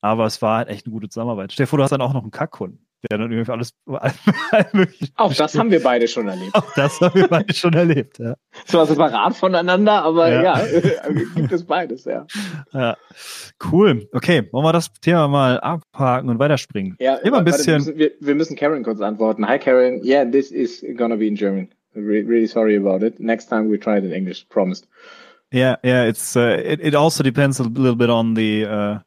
Aber es war halt echt eine gute Zusammenarbeit. Stell dir vor, du hast dann auch noch einen Kackkunden der dann irgendwie alles, Auch das haben wir beide schon erlebt. Auch das haben wir beide schon erlebt, ja. Zwar separat voneinander, aber ja, ja gibt es beides, ja. Ja, cool. Okay, wollen wir das Thema mal abhaken und weiterspringen? Ja, immer ein bisschen. Warte, wir, müssen, wir, müssen Karen kurz antworten. Hi Karen, yeah, this is gonna be in German. Re really sorry about it. Next time we try it in English, promised. Yeah, yeah, it's uh, it, it also depends a little bit on the uh,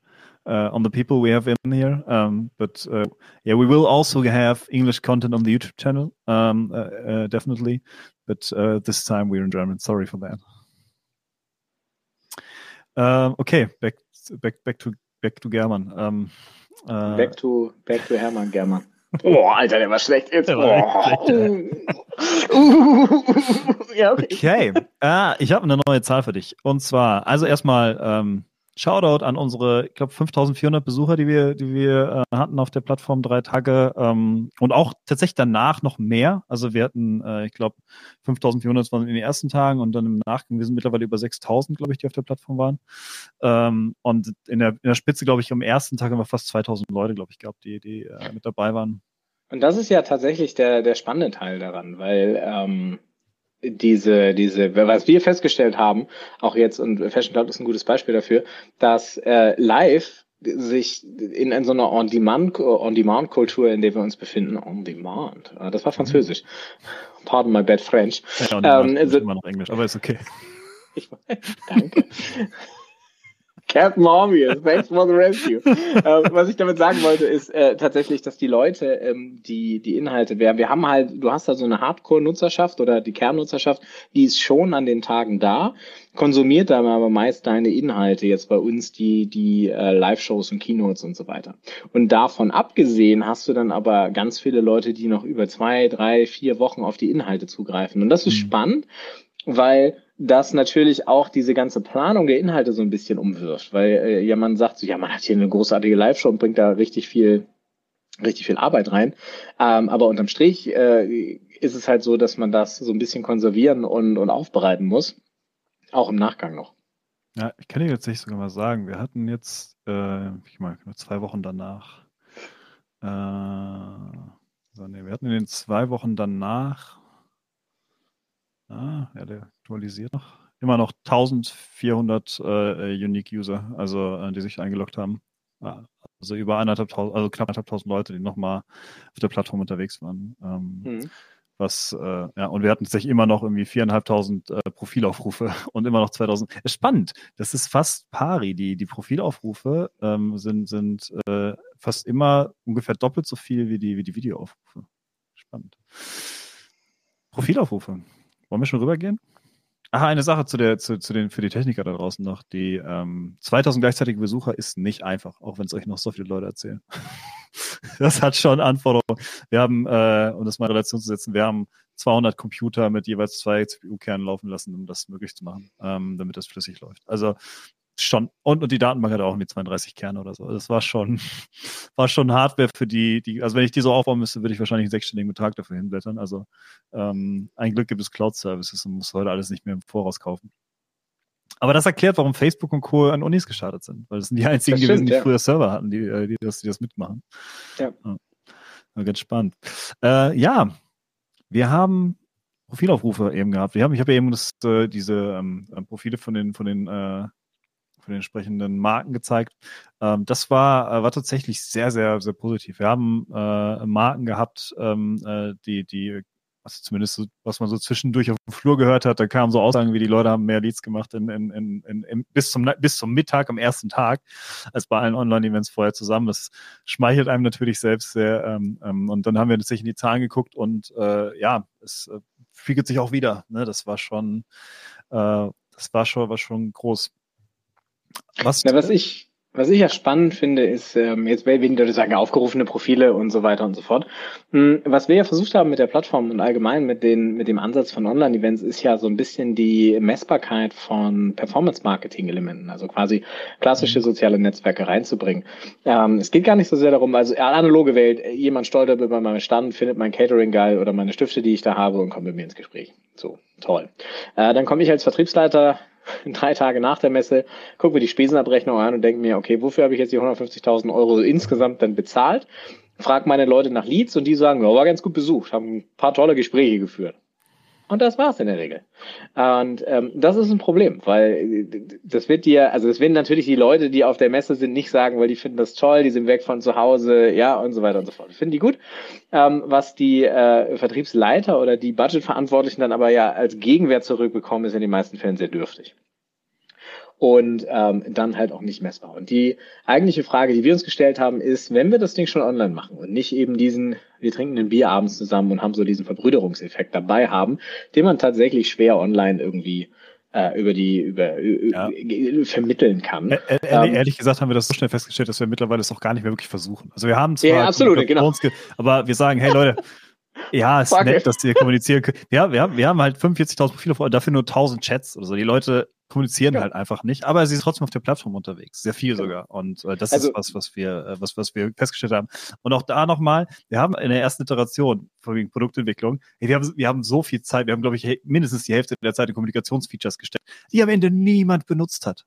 uh, on the people we have in here. Um, but uh, yeah, we will also have English content on the YouTube channel, um, uh, uh definitely. But uh, this time we're in German. Sorry for that. Um, okay, back back back to back to German. Um, uh, back to back to Hermann German. Oh, Alter, der war schlecht jetzt. War oh. ja, okay. okay. Ah, ich habe eine neue Zahl für dich. Und zwar, also erstmal, ähm, Shoutout an unsere, ich glaube, 5400 Besucher, die wir, die wir äh, hatten auf der Plattform drei Tage ähm, und auch tatsächlich danach noch mehr. Also wir hatten, äh, ich glaube, 5400 waren in den ersten Tagen und dann im Nachgang, wir sind mittlerweile über 6000, glaube ich, die auf der Plattform waren. Ähm, und in der, in der Spitze, glaube ich, am ersten Tag haben wir fast 2000 Leute, glaube ich, gehabt, die, die äh, mit dabei waren. Und das ist ja tatsächlich der, der spannende Teil daran, weil ähm, diese, diese, was wir festgestellt haben, auch jetzt, und Fashion Cloud ist ein gutes Beispiel dafür, dass äh, live sich in, in so einer On-Demand-Kultur, On -Demand in der wir uns befinden, On-Demand, ah, das war Französisch. Pardon my bad French. Ja, ähm, ist immer noch Englisch, aber ist okay. Ich, danke. Captain Obvious, thanks for the rescue. äh, was ich damit sagen wollte, ist äh, tatsächlich, dass die Leute ähm, die, die Inhalte, wir, wir haben halt, du hast da so eine Hardcore-Nutzerschaft oder die Kernnutzerschaft, die ist schon an den Tagen da, konsumiert dann aber meist deine Inhalte, jetzt bei uns die, die äh, Live-Shows und Keynotes und so weiter. Und davon abgesehen hast du dann aber ganz viele Leute, die noch über zwei, drei, vier Wochen auf die Inhalte zugreifen. Und das ist mhm. spannend, weil das natürlich auch diese ganze Planung der Inhalte so ein bisschen umwirft, weil äh, ja man sagt so, ja, man hat hier eine großartige Live-Show und bringt da richtig viel, richtig viel Arbeit rein. Ähm, aber unterm Strich äh, ist es halt so, dass man das so ein bisschen konservieren und, und aufbereiten muss. Auch im Nachgang noch. Ja, ich kann dir jetzt nicht sogar mal sagen, wir hatten jetzt, äh, ich meine, zwei Wochen danach, äh, so, nee, wir hatten in den zwei Wochen danach, ah, ja, der aktualisiert noch, immer noch 1400 äh, Unique User, also äh, die sich eingeloggt haben. Also über also knapp eineinhalbtausend Leute, die nochmal auf der Plattform unterwegs waren. Ähm, mhm. Was, äh, ja, und wir hatten tatsächlich immer noch irgendwie viereinhalbtausend äh, Profilaufrufe und immer noch 2000. Ist spannend. Das ist fast pari. Die, die Profilaufrufe ähm, sind, sind äh, fast immer ungefähr doppelt so viel wie die, wie die Videoaufrufe. Spannend. Profilaufrufe. Wollen wir schon rübergehen? Ach, eine Sache zu der, zu, zu den, für die Techniker da draußen noch. Die ähm, 2000 gleichzeitige Besucher ist nicht einfach, auch wenn es euch noch so viele Leute erzählen. das hat schon Anforderungen. Wir haben, äh, um das mal in Relation zu setzen, wir haben 200 Computer mit jeweils zwei CPU-Kernen laufen lassen, um das möglich zu machen, ähm, damit das flüssig läuft. Also schon und, und die Datenbank hat auch mit 32 Kerne oder so. Das war schon war schon Hardware für die die also wenn ich die so aufbauen müsste, würde ich wahrscheinlich einen sechsstelligen Betrag dafür hinblättern. Also ähm, ein Glück gibt es Cloud Services und muss heute alles nicht mehr im Voraus kaufen. Aber das erklärt, warum Facebook und Co. an Unis gestartet sind, weil das sind die einzigen stimmt, gewesen, die ja. früher Server hatten, die, äh, die, das, die das mitmachen. Ja. ja. Ganz spannend. Äh, ja, wir haben Profilaufrufe eben gehabt. Wir haben, ich habe eben das, äh, diese ähm, Profile von den, von den äh, von den entsprechenden Marken gezeigt. Ähm, das war, äh, war tatsächlich sehr, sehr, sehr positiv. Wir haben äh, Marken gehabt, ähm, äh, die, die was zumindest so, was man so zwischendurch auf dem Flur gehört hat, da kamen so Aussagen, wie die Leute haben mehr Leads gemacht in, in, in, in, bis, zum, bis zum Mittag am ersten Tag als bei allen Online-Events vorher zusammen. Das schmeichelt einem natürlich selbst sehr. Ähm, ähm, und dann haben wir tatsächlich in die Zahlen geguckt und äh, ja, es äh, spiegelt sich auch wieder. Ne? Das war schon, äh, das war schon, war schon groß. Was, Na, was ich, was ich ja spannend finde, ist, ähm, jetzt werden Leute sagen, aufgerufene Profile und so weiter und so fort. Hm, was wir ja versucht haben mit der Plattform und allgemein mit, den, mit dem Ansatz von Online-Events, ist ja so ein bisschen die Messbarkeit von Performance-Marketing-Elementen, also quasi klassische mhm. soziale Netzwerke reinzubringen. Ähm, es geht gar nicht so sehr darum, also analoge Welt, jemand stolpert über meinen Stand, findet mein Catering geil oder meine Stifte, die ich da habe und kommt mit mir ins Gespräch. So, toll. Äh, dann komme ich als Vertriebsleiter drei Tage nach der Messe, gucke mir die Spesenabrechnung an und denke mir, okay, wofür habe ich jetzt die 150.000 Euro insgesamt dann bezahlt? Frag meine Leute nach Leads und die sagen, ja, war ganz gut besucht, haben ein paar tolle Gespräche geführt. Und das war's in der Regel. Und ähm, das ist ein Problem, weil das wird dir, also das werden natürlich die Leute, die auf der Messe sind, nicht sagen, weil die finden das toll, die sind weg von zu Hause, ja und so weiter und so fort. Finden die gut. Ähm, was die äh, Vertriebsleiter oder die Budgetverantwortlichen dann aber ja als Gegenwert zurückbekommen, ist in den meisten Fällen sehr dürftig und ähm, dann halt auch nicht messbar. Und die eigentliche Frage, die wir uns gestellt haben, ist, wenn wir das Ding schon online machen und nicht eben diesen, wir trinken ein Bier abends zusammen und haben so diesen Verbrüderungseffekt dabei haben, den man tatsächlich schwer online irgendwie äh, über die über ja. vermitteln kann. Ä ähm, ehrlich gesagt haben wir das so schnell festgestellt, dass wir mittlerweile es auch gar nicht mehr wirklich versuchen. Also wir haben zwar ja, absolut, genau. aber wir sagen, hey Leute, ja, ist Fuck nett, dass die kommunizieren können. Ja, wir haben, wir haben halt 45.000 Profile, dafür nur 1000 Chats oder so. Die Leute kommunizieren ja. halt einfach nicht, aber sie ist trotzdem auf der Plattform unterwegs, sehr viel sogar. Und äh, das also, ist was, was wir, äh, was, was wir festgestellt haben. Und auch da nochmal, wir haben in der ersten Iteration von Produktentwicklung, hey, wir haben, wir haben so viel Zeit, wir haben, glaube ich, mindestens die Hälfte der Zeit in Kommunikationsfeatures gesteckt, die am Ende niemand benutzt hat.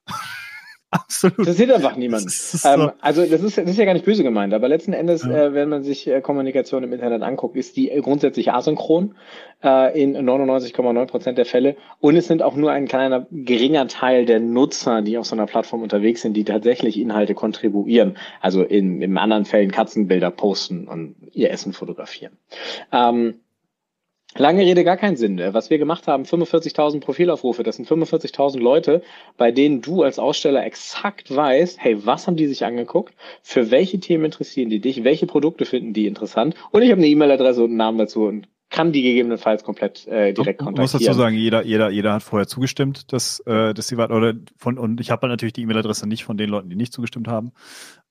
Absolut. Interessiert einfach niemand. So. Ähm, also das ist, das ist ja gar nicht böse gemeint, aber letzten Endes, ja. äh, wenn man sich äh, Kommunikation im Internet anguckt, ist die grundsätzlich asynchron äh, in 99,9 Prozent der Fälle. Und es sind auch nur ein kleiner, geringer Teil der Nutzer, die auf so einer Plattform unterwegs sind, die tatsächlich Inhalte kontribuieren. Also in, in anderen Fällen Katzenbilder posten und ihr Essen fotografieren. Ähm, Lange Rede, gar keinen Sinn. Was wir gemacht haben, 45.000 Profilaufrufe, das sind 45.000 Leute, bei denen du als Aussteller exakt weißt, hey, was haben die sich angeguckt, für welche Themen interessieren die dich, welche Produkte finden die interessant? Und ich habe eine E-Mail-Adresse und einen Namen dazu und kann die gegebenenfalls komplett äh, direkt kontaktieren. Ich muss dazu sagen, jeder, jeder, jeder hat vorher zugestimmt, dass, äh, dass sie war, oder von, und ich habe halt natürlich die E-Mail-Adresse nicht von den Leuten, die nicht zugestimmt haben.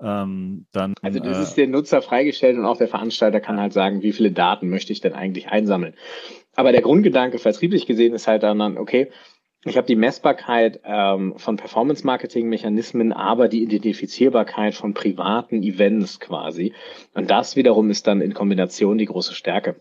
Ähm, dann, also das äh, ist der Nutzer freigestellt und auch der Veranstalter kann halt sagen, wie viele Daten möchte ich denn eigentlich einsammeln. Aber der Grundgedanke vertrieblich gesehen ist halt dann, okay, ich habe die Messbarkeit ähm, von Performance-Marketing-Mechanismen, aber die Identifizierbarkeit von privaten Events quasi. Und das wiederum ist dann in Kombination die große Stärke.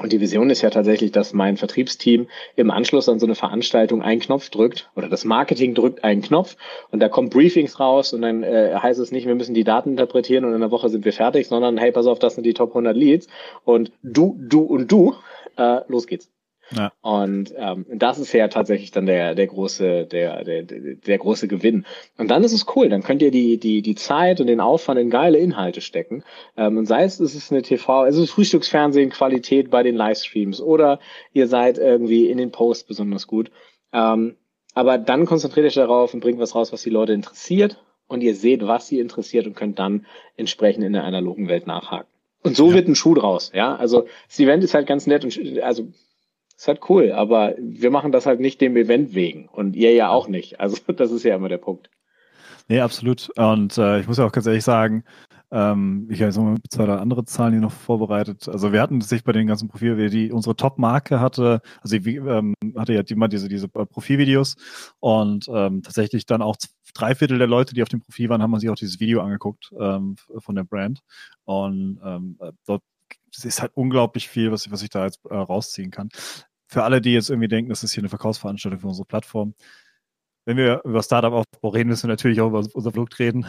Und die Vision ist ja tatsächlich, dass mein Vertriebsteam im Anschluss an so eine Veranstaltung einen Knopf drückt oder das Marketing drückt einen Knopf und da kommen Briefings raus und dann äh, heißt es nicht, wir müssen die Daten interpretieren und in einer Woche sind wir fertig, sondern hey, pass auf, das sind die Top 100 Leads und du, du und du, äh, los geht's. Ja. Und ähm, das ist ja tatsächlich dann der, der große, der, der, der große Gewinn. Und dann ist es cool, dann könnt ihr die, die, die Zeit und den Aufwand in geile Inhalte stecken. Ähm, und sei es, es ist eine TV, also Frühstücksfernsehen Qualität bei den Livestreams oder ihr seid irgendwie in den Posts besonders gut. Ähm, aber dann konzentriert euch darauf und bringt was raus, was die Leute interessiert. Und ihr seht, was sie interessiert und könnt dann entsprechend in der analogen Welt nachhaken. Und so ja. wird ein Schuh draus, ja. Also das Event ist halt ganz nett und also ist halt cool, aber wir machen das halt nicht dem Event wegen und ihr ja auch nicht. Also das ist ja immer der Punkt. Nee, absolut. Und äh, ich muss ja auch ganz ehrlich sagen, ähm, ich habe jetzt noch zwei oder andere Zahlen hier noch vorbereitet. Also wir hatten sich bei den ganzen Profilen, die unsere Top-Marke hatte, also ich, ähm, hatte ja immer diese, diese äh, Profilvideos und ähm, tatsächlich dann auch drei Viertel der Leute, die auf dem Profil waren, haben sich auch dieses Video angeguckt ähm, von der Brand. Und ähm, äh, dort es ist halt unglaublich viel, was, was ich da jetzt äh, rausziehen kann. Für alle, die jetzt irgendwie denken, das ist hier eine Verkaufsveranstaltung für unsere Plattform. Wenn wir über Startup-Aufbau reden, müssen wir natürlich auch über unser Produkt reden.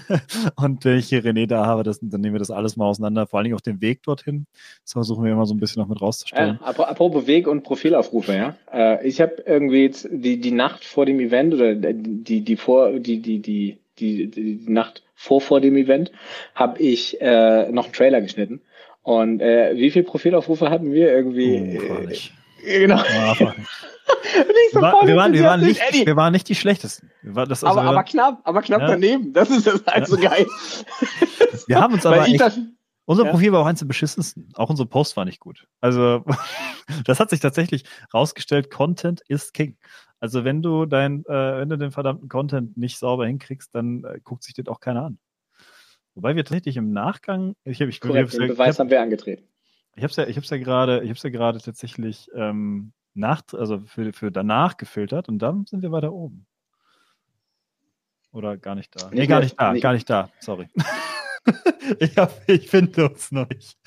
und wenn ich hier René da habe, das, dann nehmen wir das alles mal auseinander, vor allen Dingen auch den Weg dorthin. Das versuchen wir immer so ein bisschen noch mit rauszustellen. Äh, apropos Weg und Profilaufrufe, ja. Äh, ich habe irgendwie jetzt die, die Nacht vor dem Event oder die, die vor, die, die, die, die, die Nacht vor, vor dem Event habe ich äh, noch einen Trailer geschnitten und äh, wie viele Profilaufrufe hatten wir irgendwie? Oh, nicht. Äh, genau. Oh, wir, war, wir, waren, wir, waren nicht, wir waren nicht die schlechtesten. War, das, also aber, aber knapp, aber knapp ja. daneben. Das ist das halt so geil. Wir haben uns aber echt, das, unser ja. Profil war auch eins der beschissensten. Auch unser Post war nicht gut. Also das hat sich tatsächlich rausgestellt. Content ist King. Also wenn du dein, äh, wenn du den verdammten Content nicht sauber hinkriegst, dann äh, guckt sich das auch keiner an. Wobei wir tatsächlich im Nachgang, ich habe ich, Korrekt, den Beweis haben wir angetreten. Ich habe es ja, ich habe ja gerade, ich habe ja gerade tatsächlich ähm, nach, also für, für danach gefiltert und dann sind wir weiter oben. Oder gar nicht da? Nicht nee, gar nicht da, nicht. gar nicht da. Sorry. ich, ich finde uns noch nicht.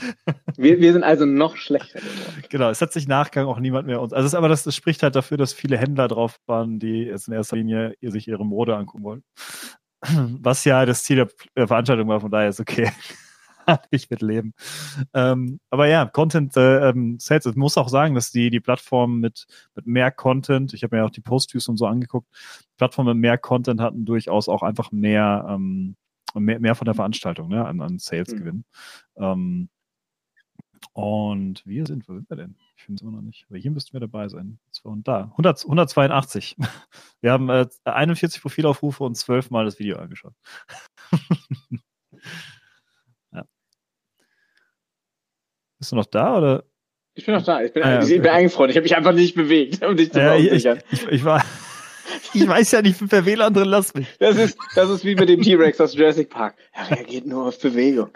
wir, wir sind also noch schlechter geworden. Genau, es hat sich Nachgang auch niemand mehr uns. Also, es, aber das, das, spricht halt dafür, dass viele Händler drauf waren, die jetzt in erster Linie sich ihre Mode angucken wollen. Was ja das Ziel der Veranstaltung war, von daher ist okay. ich mit leben. Ähm, aber ja, Content äh, ähm, Sales, ich muss auch sagen, dass die, die Plattform mit, mit mehr Content, ich habe mir auch die Post-Views und so angeguckt, Plattformen mit mehr Content hatten durchaus auch einfach mehr, ähm, mehr, mehr von der Veranstaltung, ne, an, an Sales-Gewinn. Mhm. Ähm, und wir sind, wo sind wir denn? Ich finde es immer noch nicht. Aber hier müssten wir dabei sein. Und da. 100, 182. Wir haben äh, 41 Profilaufrufe und 12 Mal das Video angeschaut. ja. Bist du noch da oder? Ich bin noch da. Ich bin, ah, ja, ich bin eingefroren. Ich habe mich einfach nicht bewegt, um dich zu ja, ich, ich, ich, war. Ich weiß ja nicht, wer viele andere lass mich. Das ist, das ist wie mit dem T-Rex aus Jurassic Park. Er reagiert nur auf Bewegung.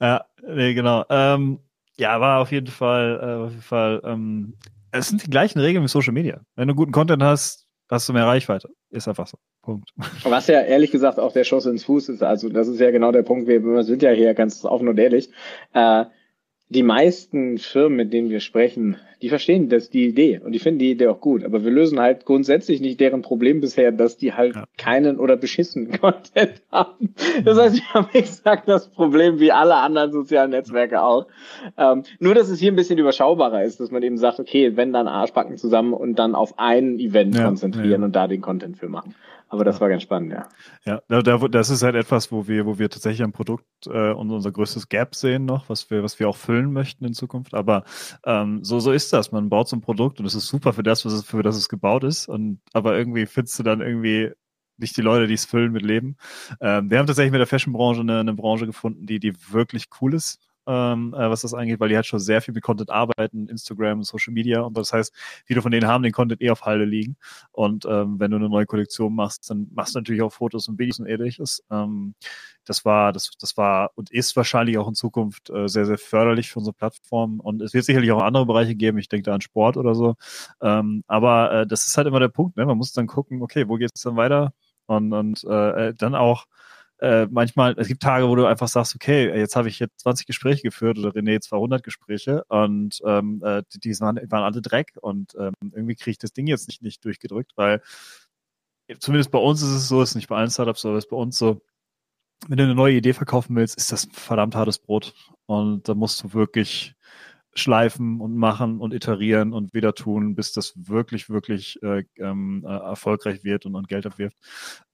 Ja, nee, genau. Ähm, ja, war auf jeden Fall, äh, auf jeden Fall, ähm, es sind die gleichen Regeln wie Social Media. Wenn du guten Content hast, hast du mehr Reichweite. Ist einfach so. Punkt. Was ja ehrlich gesagt auch der Schuss ins Fuß ist. Also das ist ja genau der Punkt. Wir, sind ja hier ganz offen und ehrlich. Äh, die meisten Firmen, mit denen wir sprechen, die verstehen das, die Idee und die finden die Idee auch gut. Aber wir lösen halt grundsätzlich nicht deren Problem bisher, dass die halt ja. keinen oder beschissenen Content haben. Das heißt, wir haben exakt das Problem wie alle anderen sozialen Netzwerke auch. Ähm, nur, dass es hier ein bisschen überschaubarer ist, dass man eben sagt, okay, wenn dann Arschbacken zusammen und dann auf ein Event ja, konzentrieren ja. und da den Content für machen. Aber das ja. war ganz spannend, ja. Ja, da, das ist halt etwas, wo wir, wo wir tatsächlich am Produkt äh, unser größtes Gap sehen noch, was wir, was wir auch füllen möchten in Zukunft. Aber ähm, so, so ist das. Man baut so ein Produkt und es ist super für das, was es, für das es gebaut ist. Und aber irgendwie findest du dann irgendwie nicht die Leute, die es füllen mit Leben. Ähm, wir haben tatsächlich mit der Fashion-Branche eine, eine Branche gefunden, die, die wirklich cool ist ähm, äh, was das angeht, weil die halt schon sehr viel mit Content arbeiten, Instagram, Social Media. Und das heißt, viele von denen haben den Content eh auf Halde liegen. Und ähm, wenn du eine neue Kollektion machst, dann machst du natürlich auch Fotos und Videos und ähnliches. Ähm, das war, das, das war und ist wahrscheinlich auch in Zukunft äh, sehr, sehr förderlich für unsere Plattform. Und es wird sicherlich auch andere Bereiche geben, ich denke da an Sport oder so, ähm, aber äh, das ist halt immer der Punkt, ne? man muss dann gucken, okay, wo geht's dann weiter? Und, und äh, dann auch äh, manchmal, es gibt Tage, wo du einfach sagst, okay, jetzt habe ich jetzt 20 Gespräche geführt oder René 200 Gespräche und ähm, äh, die, die waren, waren alle Dreck und ähm, irgendwie kriege ich das Ding jetzt nicht, nicht durchgedrückt, weil zumindest bei uns ist es so, ist nicht bei allen Startups so, ist bei uns so, wenn du eine neue Idee verkaufen willst, ist das verdammt hartes Brot und da musst du wirklich schleifen und machen und iterieren und wieder tun, bis das wirklich, wirklich äh, ähm, äh, erfolgreich wird und, und Geld abwirft.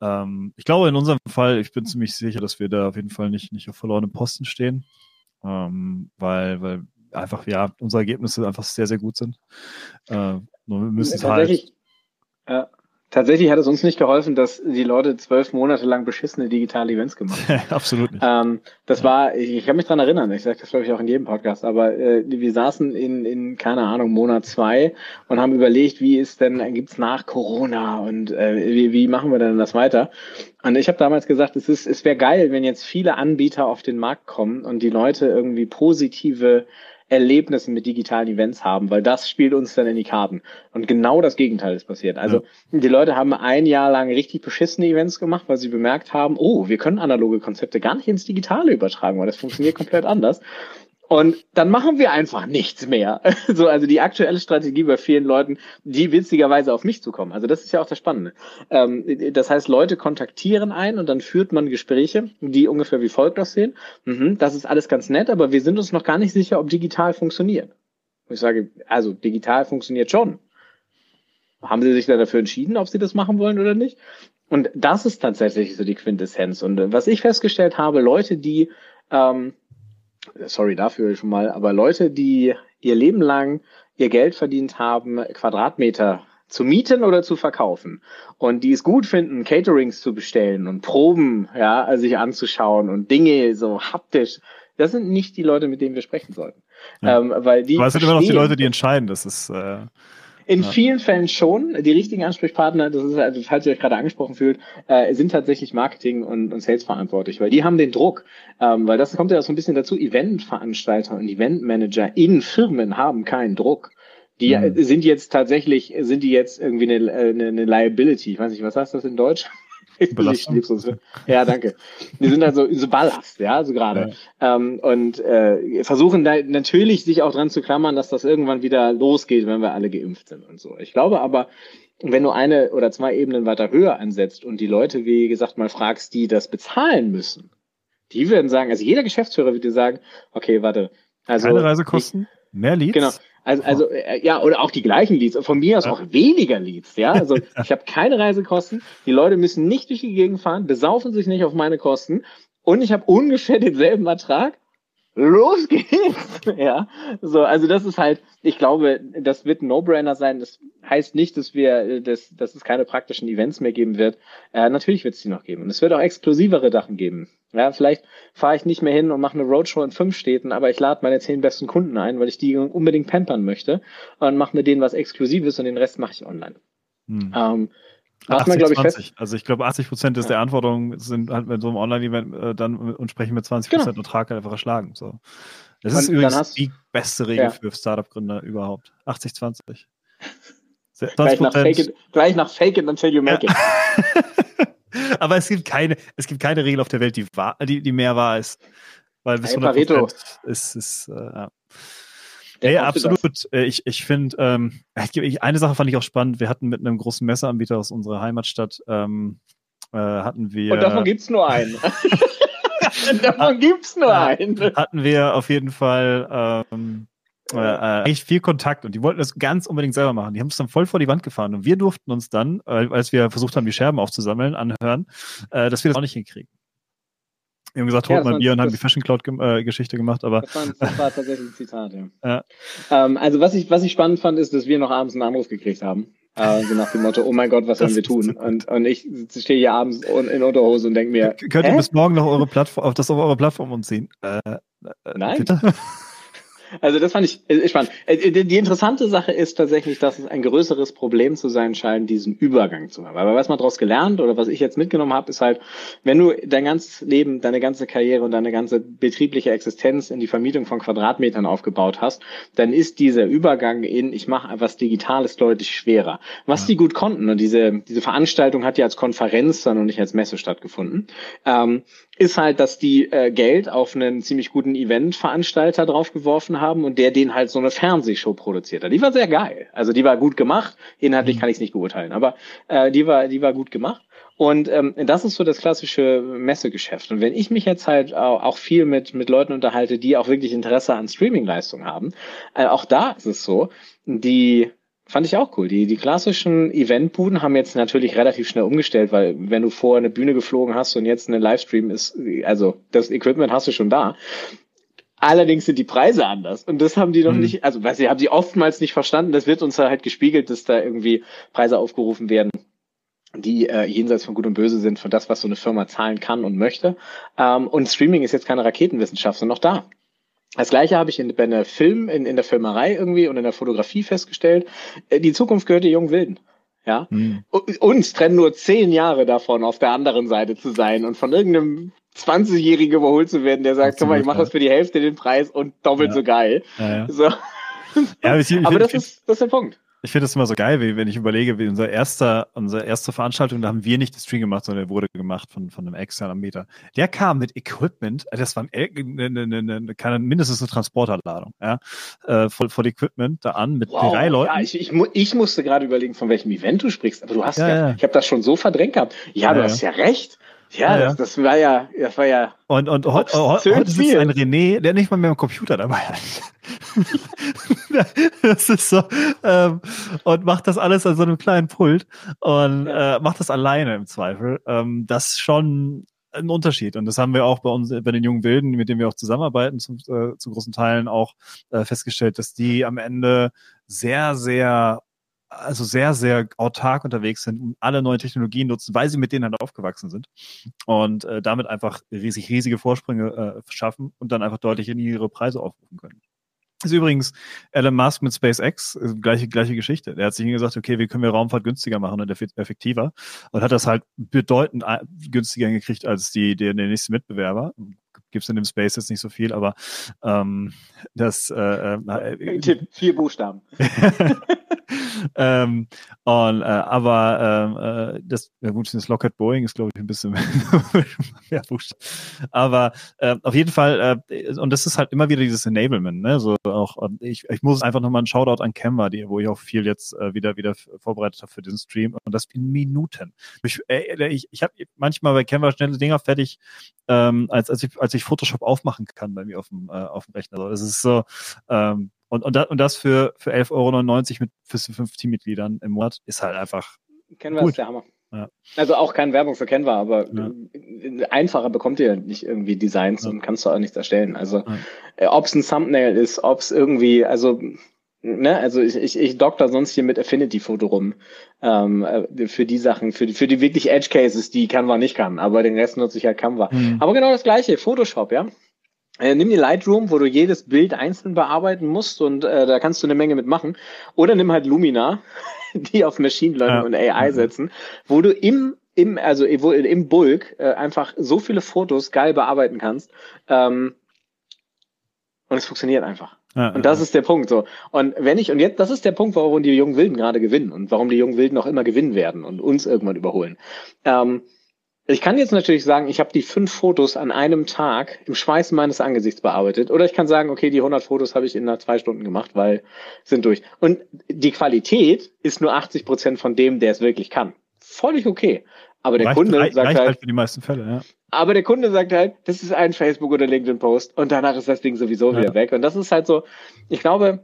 Ähm, ich glaube, in unserem Fall, ich bin ziemlich sicher, dass wir da auf jeden Fall nicht, nicht auf verlorenem Posten stehen, ähm, weil, weil einfach, ja, unsere Ergebnisse einfach sehr, sehr gut sind. Äh, nur wir müssen es halt. Ja. Tatsächlich hat es uns nicht geholfen, dass die Leute zwölf Monate lang beschissene digitale Events gemacht haben. Absolut nicht. Ähm, das ja. war, ich, ich kann mich dran erinnern, ich sage das glaube ich auch in jedem Podcast, aber äh, wir saßen in, in, keine Ahnung, Monat zwei und haben überlegt, wie ist denn, gibt's nach Corona und äh, wie, wie machen wir denn das weiter? Und ich habe damals gesagt, es ist, es wäre geil, wenn jetzt viele Anbieter auf den Markt kommen und die Leute irgendwie positive Erlebnisse mit digitalen Events haben, weil das spielt uns dann in die Karten. Und genau das Gegenteil ist passiert. Also ja. die Leute haben ein Jahr lang richtig beschissene Events gemacht, weil sie bemerkt haben, oh, wir können analoge Konzepte gar nicht ins Digitale übertragen, weil das funktioniert komplett anders. Und dann machen wir einfach nichts mehr. so, also die aktuelle Strategie bei vielen Leuten, die witzigerweise auf mich zukommen. Also das ist ja auch das Spannende. Ähm, das heißt, Leute kontaktieren ein und dann führt man Gespräche, die ungefähr wie folgt aussehen. Mhm, das ist alles ganz nett, aber wir sind uns noch gar nicht sicher, ob digital funktioniert. Ich sage, also digital funktioniert schon. Haben Sie sich da dafür entschieden, ob Sie das machen wollen oder nicht? Und das ist tatsächlich so die Quintessenz. Und was ich festgestellt habe, Leute, die ähm, sorry dafür schon mal, aber Leute, die ihr Leben lang ihr Geld verdient haben, Quadratmeter zu mieten oder zu verkaufen und die es gut finden, Caterings zu bestellen und Proben, ja, sich anzuschauen und Dinge so haptisch, das sind nicht die Leute, mit denen wir sprechen sollten. Ja. Ähm, weil die Aber es sind immer noch die Leute, die entscheiden. Das ist äh, in ja. vielen Fällen schon. Die richtigen Ansprechpartner, das ist also, falls ihr euch gerade angesprochen fühlt, äh, sind tatsächlich Marketing und, und Sales verantwortlich, weil die haben den Druck, ähm, weil das kommt ja so ein bisschen dazu, Eventveranstalter und Eventmanager in Firmen haben keinen Druck. Die mhm. sind jetzt tatsächlich, sind die jetzt irgendwie eine, eine, eine Liability. Ich weiß nicht, was heißt das in Deutsch? Belastung. Ja, danke. Die sind also so Ballast, ja, so gerade. Ja. Ähm, und äh, versuchen da natürlich sich auch dran zu klammern, dass das irgendwann wieder losgeht, wenn wir alle geimpft sind und so. Ich glaube aber, wenn du eine oder zwei Ebenen weiter höher ansetzt und die Leute, wie gesagt, mal fragst, die das bezahlen müssen, die würden sagen, also jeder Geschäftsführer würde sagen, okay, warte. Also Keine Reisekosten, ich, mehr Leads? Genau. Also, also äh, ja, oder auch die gleichen Leads. Von mir aus auch weniger Leads. Ja, also ich habe keine Reisekosten. Die Leute müssen nicht durch die Gegend fahren, besaufen sich nicht auf meine Kosten und ich habe ungefähr denselben Ertrag los geht's. ja, so, also das ist halt, ich glaube, das wird ein No-Brainer sein. Das heißt nicht, dass wir, dass, dass es keine praktischen Events mehr geben wird. Äh, natürlich wird es die noch geben. Und es wird auch exklusivere Sachen geben. Ja, vielleicht fahre ich nicht mehr hin und mache eine Roadshow in fünf Städten, aber ich lade meine zehn besten Kunden ein, weil ich die unbedingt pampern möchte und mache mit denen was Exklusives und den Rest mache ich online. Hm. Ähm, 80, man, ich, 20. Fest. Also ich glaube, 80 Prozent ja. der Anforderungen sind halt mit so einem Online-Event äh, dann und sprechen mit 20 Prozent genau. Ertrag halt einfach erschlagen. So. Das und ist übrigens hast, die beste Regel ja. für Startup-Gründer überhaupt. 80-20. Gleich nach, it, gleich nach Fake it until you make ja. it. Aber es gibt keine, es gibt keine Regel auf der Welt, die, wahr, die, die mehr wahr ist. Weil bis 100 Prozent ist, ist äh, ja. Ja, absolut. Äh, ich, ich finde, ähm, eine Sache fand ich auch spannend. Wir hatten mit einem großen Messeanbieter aus unserer Heimatstadt, ähm, äh, hatten wir. Und davon gibt's nur einen. davon gibt's nur einen. Hatten wir auf jeden Fall ähm, äh, äh, echt viel Kontakt und die wollten das ganz unbedingt selber machen. Die haben es dann voll vor die Wand gefahren und wir durften uns dann, äh, als wir versucht haben, die Scherben aufzusammeln, anhören, äh, dass wir das auch nicht hinkriegen. Wir haben gesagt, holt ja, mal Bier und haben die Fashion Cloud-Geschichte äh, gemacht, aber. Das war, das war, tatsächlich ein Zitat, ja. ja. Ähm, also was ich, was ich spannend fand, ist, dass wir noch abends einen Anruf gekriegt haben Äh, so nach dem Motto, oh mein Gott, was sollen wir tun? Und, und ich stehe hier abends in Unterhose und denke mir. Könnt ihr bis morgen noch eure Plattform, auf das auf eure Plattform umziehen? Äh, äh, Nein. Bitte? Also das fand ich äh, spannend. Äh, die interessante Sache ist tatsächlich, dass es ein größeres Problem zu sein scheint, diesen Übergang zu haben. Aber was man daraus gelernt oder was ich jetzt mitgenommen habe, ist halt, wenn du dein ganzes Leben, deine ganze Karriere und deine ganze betriebliche Existenz in die Vermietung von Quadratmetern aufgebaut hast, dann ist dieser Übergang in, ich mache etwas Digitales deutlich schwerer. Was ja. die gut konnten, und diese, diese Veranstaltung hat ja als Konferenz dann und nicht als Messe stattgefunden, ähm, ist halt, dass die äh, Geld auf einen ziemlich guten Eventveranstalter draufgeworfen haben und der den halt so eine Fernsehshow produziert hat. Die war sehr geil. Also die war gut gemacht. Inhaltlich mhm. kann ich es nicht beurteilen, aber äh, die war, die war gut gemacht. Und ähm, das ist so das klassische Messegeschäft. Und wenn ich mich jetzt halt auch viel mit, mit Leuten unterhalte, die auch wirklich Interesse an Streamingleistung haben, äh, auch da ist es so, die Fand ich auch cool. Die, die klassischen Eventbuden haben jetzt natürlich relativ schnell umgestellt, weil wenn du vorher eine Bühne geflogen hast und jetzt eine Livestream ist, also das Equipment hast du schon da. Allerdings sind die Preise anders. Und das haben die noch mhm. nicht, also weiß ich, haben die oftmals nicht verstanden. Das wird uns halt gespiegelt, dass da irgendwie Preise aufgerufen werden, die äh, jenseits von Gut und Böse sind, von das, was so eine Firma zahlen kann und möchte. Ähm, und Streaming ist jetzt keine Raketenwissenschaft, sondern noch da. Das gleiche habe ich in, bei einer Film, in, in der Filmerei irgendwie und in der Fotografie festgestellt. Äh, die Zukunft gehört den jungen Wilden. Ja. Mhm. Uns trennen nur zehn Jahre davon, auf der anderen Seite zu sein und von irgendeinem 20-Jährigen überholt zu werden, der sagt, guck mal, ich mache das für die Hälfte den Preis und doppelt ja. so geil. Ja, ja. So. Ja, ich, Aber das, ist, das ist der Punkt. Ich finde das immer so geil, wie, wenn ich überlege, wie unser erster, unsere erste Veranstaltung, da haben wir nicht den Stream gemacht, sondern der wurde gemacht von, von einem externen Meter. Der kam mit Equipment, also das war eine, eine, eine, eine, mindestens eine Transporterladung, ja, äh, voll, voll Equipment da an mit wow, drei Leuten. Ja, ich, ich, ich musste gerade überlegen, von welchem Event du sprichst, aber du hast ja, ja, ja. ich habe das schon so verdrängt gehabt. Ja du hast ja recht. Ja, ja, Das, das, war ja, das war ja. Und, und he he heute ist es ein René, der nicht mal mehr einen Computer dabei hat. das ist so, ähm, und macht das alles an so einem kleinen Pult und äh, macht das alleine im Zweifel. Ähm, das ist schon ein Unterschied. Und das haben wir auch bei uns, bei den jungen Wilden, mit denen wir auch zusammenarbeiten, zu, äh, zu großen Teilen auch äh, festgestellt, dass die am Ende sehr, sehr also sehr, sehr autark unterwegs sind und alle neuen Technologien nutzen, weil sie mit denen halt aufgewachsen sind und äh, damit einfach riesig, riesige Vorsprünge äh, schaffen und dann einfach deutlich in ihre Preise aufrufen können. Das ist übrigens Elon Musk mit SpaceX, äh, gleiche, gleiche Geschichte. Der hat sich hingesagt, okay, wie können wir Raumfahrt günstiger machen und effektiver und hat das halt bedeutend äh, günstiger gekriegt als die, der, der nächste Mitbewerber gibt es in dem Space jetzt nicht so viel, aber ähm, das äh, äh, Tipp, vier Buchstaben. ähm, und, äh, aber äh, das, ja gut, das Lockheed Boeing ist, glaube ich, ein bisschen mehr Buchstaben. Aber äh, auf jeden Fall, äh, und das ist halt immer wieder dieses Enablement, ne? So auch, ähm, ich, ich muss einfach nochmal einen Shoutout an Canva, die, wo ich auch viel jetzt äh, wieder wieder vorbereitet habe für den Stream und das in Minuten. Ich, äh, ich, ich habe manchmal bei Canva schnelle Dinger fertig, ähm, als, als ich als ich Photoshop aufmachen kann bei mir auf dem, auf dem Rechner. Also das ist so, ähm, und, und, das, und das für, für 11,99 Euro mit für fünf Teammitgliedern im Monat ist halt einfach. Canva gut. ist der Hammer. Ja. Also auch keine Werbung für Canva, aber ja. einfacher bekommt ihr nicht irgendwie Designs ja. und kannst du auch nichts erstellen. Also äh, ob es ein Thumbnail ist, ob es irgendwie, also ne, also ich, ich, ich doktor sonst hier mit Affinity-Foto rum ähm, äh, für die Sachen, für die, für die wirklich Edge Cases, die Canva nicht kann, aber den Rest nutze ich halt Canva. Mhm. Aber genau das gleiche, Photoshop, ja. Äh, nimm die Lightroom, wo du jedes Bild einzeln bearbeiten musst und äh, da kannst du eine Menge mitmachen. Oder nimm halt Lumina, die auf Machine Learning ja. und AI mhm. setzen, wo du im im also im Bulk äh, einfach so viele Fotos geil bearbeiten kannst ähm, und es funktioniert einfach. Ja, und das ja. ist der Punkt so. Und wenn ich, und jetzt, das ist der Punkt, warum die jungen Wilden gerade gewinnen und warum die jungen Wilden auch immer gewinnen werden und uns irgendwann überholen. Ähm, ich kann jetzt natürlich sagen, ich habe die fünf Fotos an einem Tag im Schweiß meines Angesichts bearbeitet. Oder ich kann sagen, okay, die 100 Fotos habe ich in zwei Stunden gemacht, weil sind durch. Und die Qualität ist nur 80 Prozent von dem, der es wirklich kann. Völlig okay. Aber der reicht, Kunde reicht, sagt reicht halt, halt für die meisten Fälle, ja. Aber der Kunde sagt halt, das ist ein Facebook- oder LinkedIn-Post und danach ist das Ding sowieso ja. wieder weg. Und das ist halt so, ich glaube,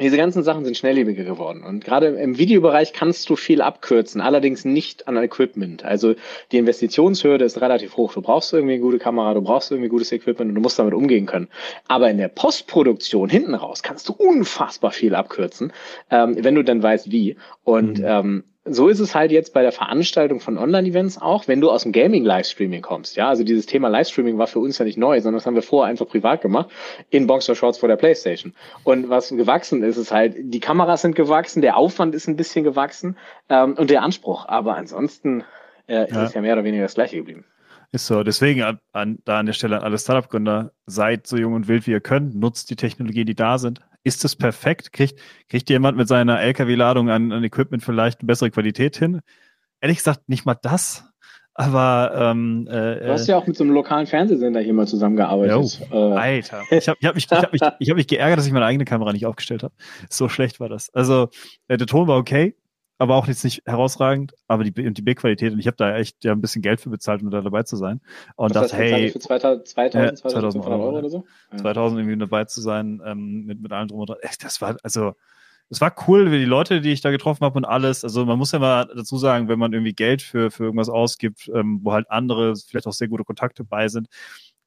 diese ganzen Sachen sind schnelllebiger geworden. Und gerade im Videobereich kannst du viel abkürzen, allerdings nicht an Equipment. Also die Investitionshürde ist relativ hoch. Du brauchst irgendwie eine gute Kamera, du brauchst irgendwie gutes Equipment und du musst damit umgehen können. Aber in der Postproduktion hinten raus kannst du unfassbar viel abkürzen, ähm, wenn du dann weißt, wie. Und mhm. ähm, so ist es halt jetzt bei der Veranstaltung von Online-Events auch, wenn du aus dem Gaming-Livestreaming kommst. Ja, also dieses Thema Livestreaming war für uns ja nicht neu, sondern das haben wir vorher einfach privat gemacht in Boxer Shorts vor der Playstation. Und was gewachsen ist, ist halt, die Kameras sind gewachsen, der Aufwand ist ein bisschen gewachsen ähm, und der Anspruch. Aber ansonsten äh, ja. ist ja mehr oder weniger das gleiche geblieben. Ist so. Deswegen an, an, da an der Stelle an alle Startup-Gründer, seid so jung und wild wie ihr könnt, nutzt die Technologie, die da sind, ist das perfekt? Kriegt, kriegt jemand mit seiner LKW-Ladung an, an Equipment vielleicht eine bessere Qualität hin? Ehrlich gesagt, nicht mal das. Aber ähm, äh, du hast ja auch mit so einem lokalen Fernsehsender hier mal zusammengearbeitet. Jo, äh. Alter, ich habe ich hab mich, ich hab mich, ich hab mich geärgert, dass ich meine eigene Kamera nicht aufgestellt habe. So schlecht war das. Also äh, der Ton war okay, aber auch jetzt nicht herausragend, aber die, die Bildqualität und ich habe da echt ja ein bisschen Geld für bezahlt, um da dabei zu sein. Und Was dachte, hey, für 2000, 2000, 2000 Euro, Euro oder so? 2000 irgendwie dabei zu sein, ähm, mit, mit allem drum und dran. Echt, das war, also, es war cool, wie die Leute, die ich da getroffen habe und alles. Also man muss ja mal dazu sagen, wenn man irgendwie Geld für, für irgendwas ausgibt, ähm, wo halt andere, vielleicht auch sehr gute Kontakte bei sind,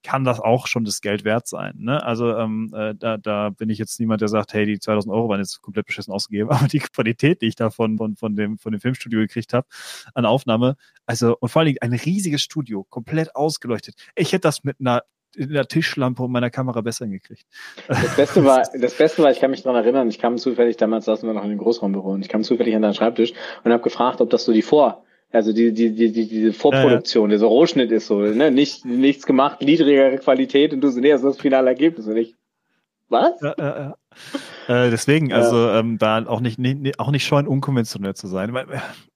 kann das auch schon das Geld wert sein. Ne? Also ähm, äh, da, da bin ich jetzt niemand, der sagt, hey, die 2000 Euro waren jetzt komplett beschissen ausgegeben, aber die Qualität, die ich da von, von, von, dem, von dem Filmstudio gekriegt habe an Aufnahme, also und vor allen Dingen ein riesiges Studio, komplett ausgeleuchtet. Ich hätte das mit einer in der Tischlampe und meiner Kamera besser hingekriegt. Das Beste war, das Beste war, ich kann mich dran erinnern, ich kam zufällig, damals saßen wir noch in dem Großraumbüro und ich kam zufällig an deinen Schreibtisch und habe gefragt, ob das so die Vor- also die, die, die, die, diese Vorproduktion, ja, ja. dieser Rohschnitt ist so, ne? Nicht, nichts gemacht, niedrigere Qualität und du so, nee, das ist das finale Ergebnis und ich. Was? Ja, ja, ja. Äh, deswegen, also ähm, da auch nicht, nicht, auch nicht scheuen, unkonventionell zu sein.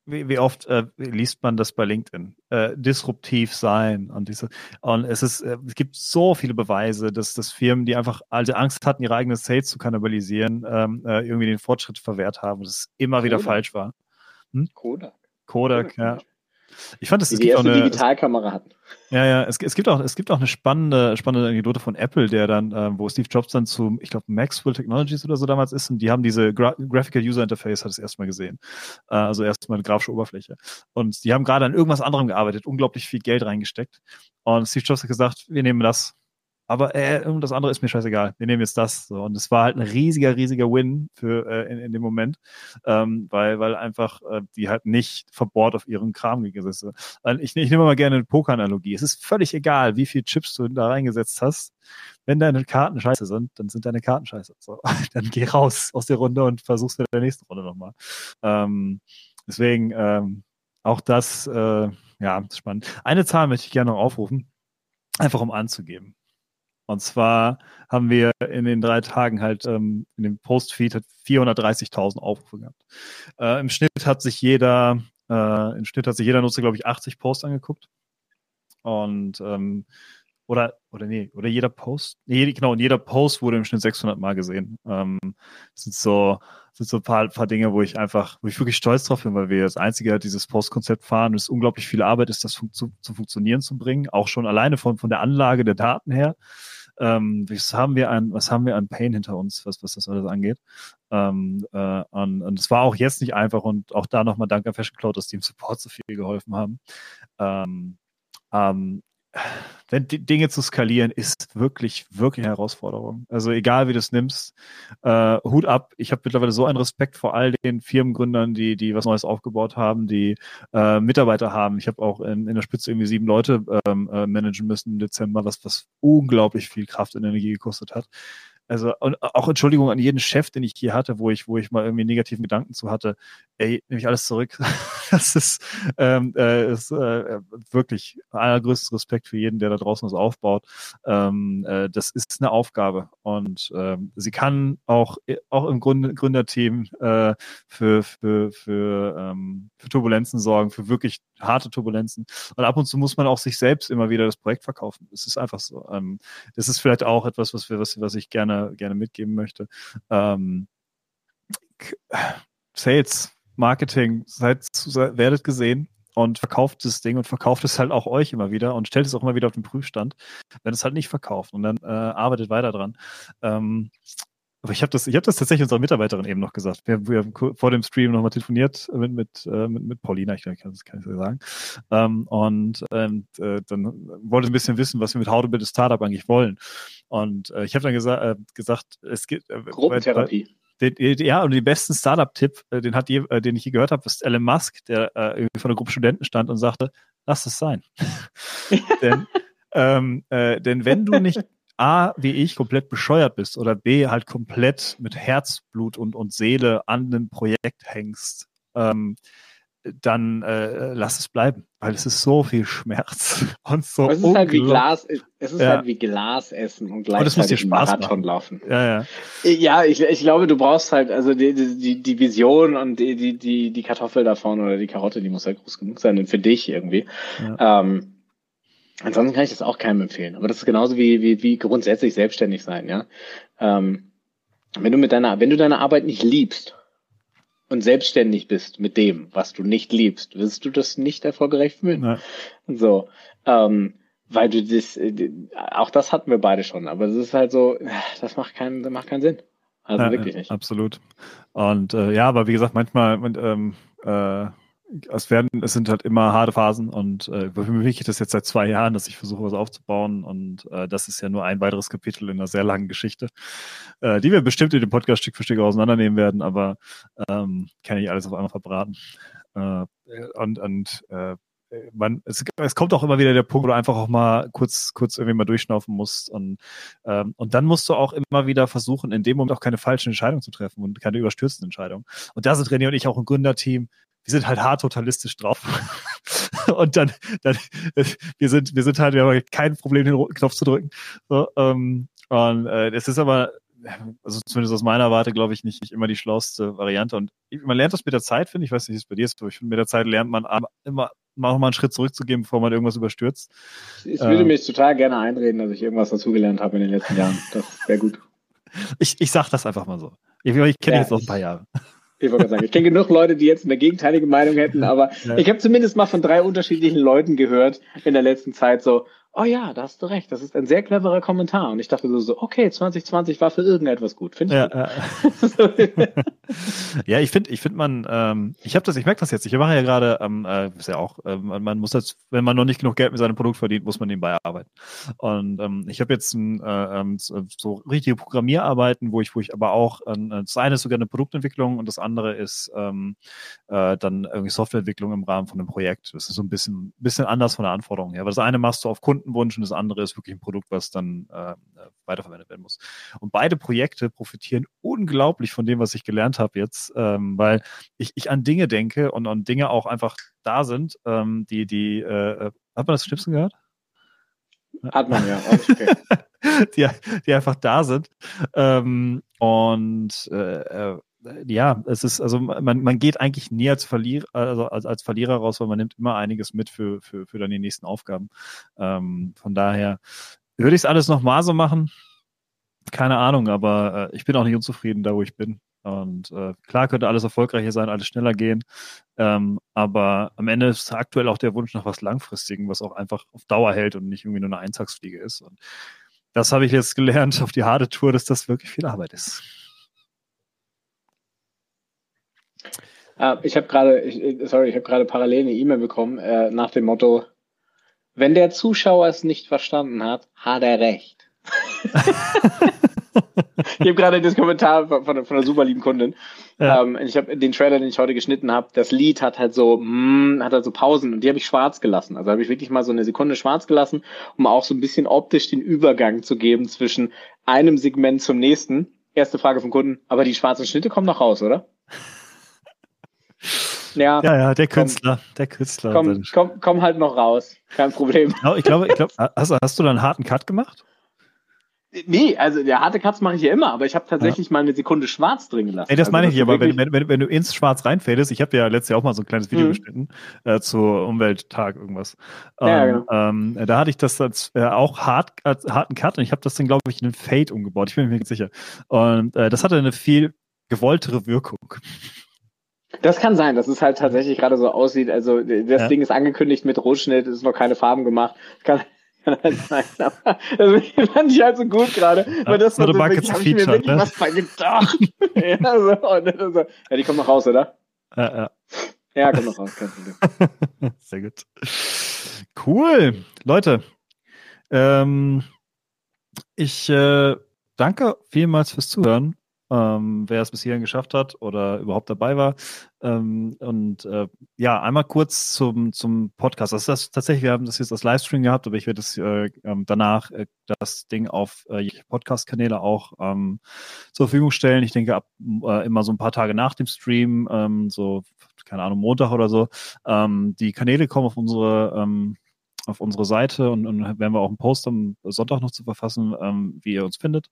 Wie, wie oft äh, liest man das bei LinkedIn? Äh, disruptiv sein und diese und es ist, äh, es gibt so viele Beweise, dass, dass Firmen, die einfach alte Angst hatten, ihre eigenen Sales zu kannibalisieren, ähm, äh, irgendwie den Fortschritt verwehrt haben, dass es immer wieder falsch war. Hm? Kodak. Kodak, ja. Ich fand, es, die es gibt auch eine Digitalkamera hatten. Ja, ja, es, es, gibt auch, es gibt auch eine spannende, spannende Anekdote von Apple, der dann, äh, wo Steve Jobs dann zu, ich glaube, Maxwell Technologies oder so damals ist, und die haben diese Gra Graphical User Interface, hat es erstmal gesehen. Äh, also erstmal eine grafische Oberfläche. Und die haben gerade an irgendwas anderem gearbeitet, unglaublich viel Geld reingesteckt. Und Steve Jobs hat gesagt, wir nehmen das, aber äh, das andere ist mir scheißegal. Wir nehmen jetzt das. So. Und es war halt ein riesiger, riesiger Win für äh, in, in dem Moment, ähm, weil, weil einfach äh, die halt nicht verbohrt auf ihren Kram gesetzt sind. Ich, ich nehme mal gerne eine Poker-Analogie. Es ist völlig egal, wie viel Chips du da reingesetzt hast. Wenn deine Karten scheiße sind, dann sind deine Karten scheiße. So. Dann geh raus aus der Runde und versuch's in der nächsten Runde nochmal. Ähm, deswegen ähm, auch das, äh, ja, spannend. Eine Zahl möchte ich gerne noch aufrufen, einfach um anzugeben. Und zwar haben wir in den drei Tagen halt ähm, in dem Postfeed 430.000 Aufrufe gehabt. Äh, Im Schnitt hat sich jeder, äh, im Schnitt hat sich jeder Nutzer, glaube ich, 80 Posts angeguckt. Und ähm, oder oder nee, oder jeder Post, nee, genau, und jeder Post wurde im Schnitt 600 Mal gesehen. Ähm, das sind so sind so ein paar, paar Dinge, wo ich einfach, wo ich wirklich stolz drauf bin, weil wir das einzige dieses Postkonzept fahren. Es ist unglaublich viel Arbeit, ist das fun zu, zu funktionieren zu bringen, auch schon alleine von von der Anlage der Daten her. Ähm, was haben wir an, was haben wir an Pain hinter uns, was, was das alles angeht? Ähm, äh, und, und es war auch jetzt nicht einfach und auch da nochmal Dank an Fashion Cloud, dass die im Support so viel geholfen haben. Ähm, ähm, die Dinge zu skalieren, ist wirklich, wirklich eine Herausforderung. Also egal wie du es nimmst, äh, Hut ab. Ich habe mittlerweile so einen Respekt vor all den Firmengründern, die, die was Neues aufgebaut haben, die äh, Mitarbeiter haben. Ich habe auch in, in der Spitze irgendwie sieben Leute ähm, äh, managen müssen im Dezember, was, was unglaublich viel Kraft und Energie gekostet hat. Also und auch Entschuldigung an jeden Chef, den ich hier hatte, wo ich, wo ich mal irgendwie negativen Gedanken zu hatte. Ey, nehme ich alles zurück. das ist, ähm, äh, ist äh, wirklich allergrößtes Respekt für jeden, der da draußen was aufbaut. Ähm, äh, das ist eine Aufgabe und ähm, sie kann auch auch im Grund, Gründerteam äh, für für für, ähm, für Turbulenzen sorgen, für wirklich harte Turbulenzen. Und ab und zu muss man auch sich selbst immer wieder das Projekt verkaufen. Es ist einfach so. Ähm, das ist vielleicht auch etwas, was wir was, was ich gerne gerne, mitgeben möchte. Ähm, Sales, Marketing, seid, werdet gesehen und verkauft das Ding und verkauft es halt auch euch immer wieder und stellt es auch immer wieder auf den Prüfstand, wenn es halt nicht verkauft und dann äh, arbeitet weiter dran. Ähm, Aber ich habe das, ich habe das tatsächlich unserer Mitarbeiterin eben noch gesagt. Wir, wir haben vor dem Stream nochmal telefoniert mit mit, äh, mit mit Paulina, ich glaube, das kann ich so sagen. Ähm, und ähm, äh, dann wollte ein bisschen wissen, was wir mit How to Build a Startup eigentlich wollen. Und äh, ich habe dann gesa äh, gesagt, es gibt äh, Gruppentherapie. Den, ja, und den besten Startup-Tipp, äh, den hat je, äh, den ich je gehört habe, ist Elon Musk, der äh, irgendwie von einer Gruppe Studenten stand und sagte, lass es sein. denn, ähm, äh, denn wenn du nicht A, wie ich, komplett bescheuert bist oder B, halt komplett mit Herzblut und, und Seele an einem Projekt hängst, ähm, dann äh, lass es bleiben, weil es ist so viel Schmerz und so. Es ist halt wie Glas, es ist ja. halt wie Glas essen und gleichzeitig und Marathon machen. laufen. Ja, ja. Ja, ich, ich glaube, du brauchst halt also die, die, die Vision und die, die, die, die Kartoffel davon oder die Karotte, die muss halt groß genug sein für dich irgendwie. Ja. Ähm, Ansonsten kann ich das auch keinem empfehlen. Aber das ist genauso wie, wie, wie grundsätzlich selbstständig sein, ja. Ähm, wenn du mit deiner, wenn du deine Arbeit nicht liebst und selbstständig bist mit dem, was du nicht liebst, wirst du das nicht erfolgreich fühlen. Ja. So, ähm, weil du das, äh, auch das hatten wir beide schon, aber es ist halt so, das macht keinen, das macht keinen Sinn. Also ja, wirklich nicht. Absolut. Und äh, ja, aber wie gesagt, manchmal ähm, äh, es werden, es sind halt immer harte Phasen und äh, für mich geht das jetzt seit zwei Jahren, dass ich versuche, was aufzubauen und äh, das ist ja nur ein weiteres Kapitel in einer sehr langen Geschichte, äh, die wir bestimmt in dem Podcast Stück für Stück auseinandernehmen werden, aber ähm, kann ich alles auf einmal verbraten. Äh, und und äh, man, es, es kommt auch immer wieder der Punkt, wo du einfach auch mal kurz, kurz irgendwie mal durchschnaufen musst. Und, ähm, und dann musst du auch immer wieder versuchen, in dem Moment auch keine falschen Entscheidungen zu treffen und keine überstürzenden Entscheidungen. Und da sind René und ich auch ein Gründerteam, wir sind halt hart totalistisch drauf. und dann, dann, wir sind, wir sind halt, wir haben kein Problem, den roten Knopf zu drücken. So, ähm, und äh, es ist aber, also zumindest aus meiner Warte, glaube ich, nicht, nicht immer die schlauste Variante. Und man lernt das mit der Zeit, finde ich. weiß nicht, wie es bei dir ist, aber ich finde, mit der Zeit lernt man immer mal noch einen Schritt zurückzugeben, bevor man irgendwas überstürzt. Ich würde ähm, mich total gerne einreden, dass ich irgendwas dazugelernt habe in den letzten Jahren. Das wäre gut. Ich, ich sag das einfach mal so. Ich, ich kenne ja, jetzt noch ein paar Jahre. Ich wollte sagen, ich kenne genug Leute, die jetzt eine gegenteilige Meinung hätten, aber ja. ich habe zumindest mal von drei unterschiedlichen Leuten gehört in der letzten Zeit so, oh ja, da hast du recht, das ist ein sehr cleverer Kommentar. Und ich dachte so, so okay, 2020 war für irgendetwas gut. Finde ich ja, äh, ja, ich finde, ich finde man, ähm, ich habe das, ich merke das jetzt, ich mache ja gerade, ähm, äh, ist ja auch, äh, man muss jetzt, wenn man noch nicht genug Geld mit seinem Produkt verdient, muss man nebenbei arbeiten. Und ähm, ich habe jetzt ein, äh, ähm, so richtige Programmierarbeiten, wo ich, wo ich aber auch, äh, das eine ist sogar eine Produktentwicklung und das andere ist ähm, äh, dann irgendwie Softwareentwicklung im Rahmen von einem Projekt. Das ist so ein bisschen, bisschen anders von der Anforderung her. Aber das eine machst du auf Kunden Kundenwunsch und das andere ist wirklich ein Produkt, was dann äh, weiterverwendet werden muss. Und beide Projekte profitieren unglaublich von dem, was ich gelernt habe jetzt, ähm, weil ich, ich an Dinge denke und an Dinge auch einfach da sind, ähm, die, die, äh, hat man das Schnipsen gehört? Hat man ja. Okay. die, die einfach da sind. Ähm, und äh, äh ja, es ist, also man, man geht eigentlich nie als Verlierer, also als, als Verlierer raus, weil man nimmt immer einiges mit für, für, für dann die nächsten Aufgaben. Ähm, von daher würde ich es alles nochmal so machen. Keine Ahnung, aber äh, ich bin auch nicht unzufrieden da, wo ich bin. Und äh, klar könnte alles erfolgreicher sein, alles schneller gehen. Ähm, aber am Ende ist aktuell auch der Wunsch nach was Langfristigem, was auch einfach auf Dauer hält und nicht irgendwie nur eine Eintagsfliege ist. Und das habe ich jetzt gelernt auf die harte Tour, dass das wirklich viel Arbeit ist. Ah, ich habe gerade, sorry, ich habe gerade parallel eine E-Mail bekommen äh, nach dem Motto: Wenn der Zuschauer es nicht verstanden hat, hat er recht. ich habe gerade das Kommentar von, von, von einer super lieben Kundin. Ja. Ähm, ich habe den Trailer, den ich heute geschnitten habe, das Lied hat halt so, mm, hat halt so Pausen und die habe ich schwarz gelassen. Also habe ich wirklich mal so eine Sekunde schwarz gelassen, um auch so ein bisschen optisch den Übergang zu geben zwischen einem Segment zum nächsten. Erste Frage vom Kunden, aber die schwarzen Schnitte kommen noch raus, oder? Ja, ja, ja, der Künstler, komm, der Künstler. Komm, komm, komm halt noch raus, kein Problem. Ich glaube, ich glaube, hast, hast du da einen harten Cut gemacht? Nee, also der harte Cuts mache ich ja immer, aber ich habe tatsächlich ja. mal eine Sekunde schwarz drin gelassen. Nee, das also, meine ich, aber wenn, wenn, wenn, wenn du ins Schwarz reinfädest, ich habe ja letztes Jahr auch mal so ein kleines Video mhm. geschnitten äh, zur Umwelttag irgendwas. Ja, ähm, genau. ähm, da hatte ich das als äh, auch hart, als harten Cut und ich habe das dann, glaube ich, in einen Fade umgebaut. Ich bin mir nicht sicher. Und äh, das hatte eine viel gewolltere Wirkung. Das kann sein, dass es halt tatsächlich gerade so aussieht. Also das ja. Ding ist angekündigt mit Rotschnitt, es ist noch keine Farben gemacht. Kann, kann halt sein, aber das fand ich halt so gut gerade, weil das war so wirklich, hab ich mir wirklich ne? was bei gedacht. ja, so, so, ja, die kommt noch raus, oder? Äh, äh. Ja, kommt noch raus, kein Problem. Sehr gut. Cool. Leute, ähm, ich äh, danke vielmals fürs Zuhören. Ähm, wer es bis hierhin geschafft hat oder überhaupt dabei war. Ähm, und äh, ja, einmal kurz zum, zum Podcast. Das ist das, tatsächlich, wir haben das jetzt als Livestream gehabt, aber ich werde das äh, ähm, danach äh, das Ding auf äh, Podcast-Kanäle auch ähm, zur Verfügung stellen. Ich denke, ab äh, immer so ein paar Tage nach dem Stream, ähm, so, keine Ahnung, Montag oder so. Ähm, die Kanäle kommen auf unsere ähm, auf unsere Seite und, und werden wir auch einen Post am Sonntag noch zu verfassen, ähm, wie ihr uns findet.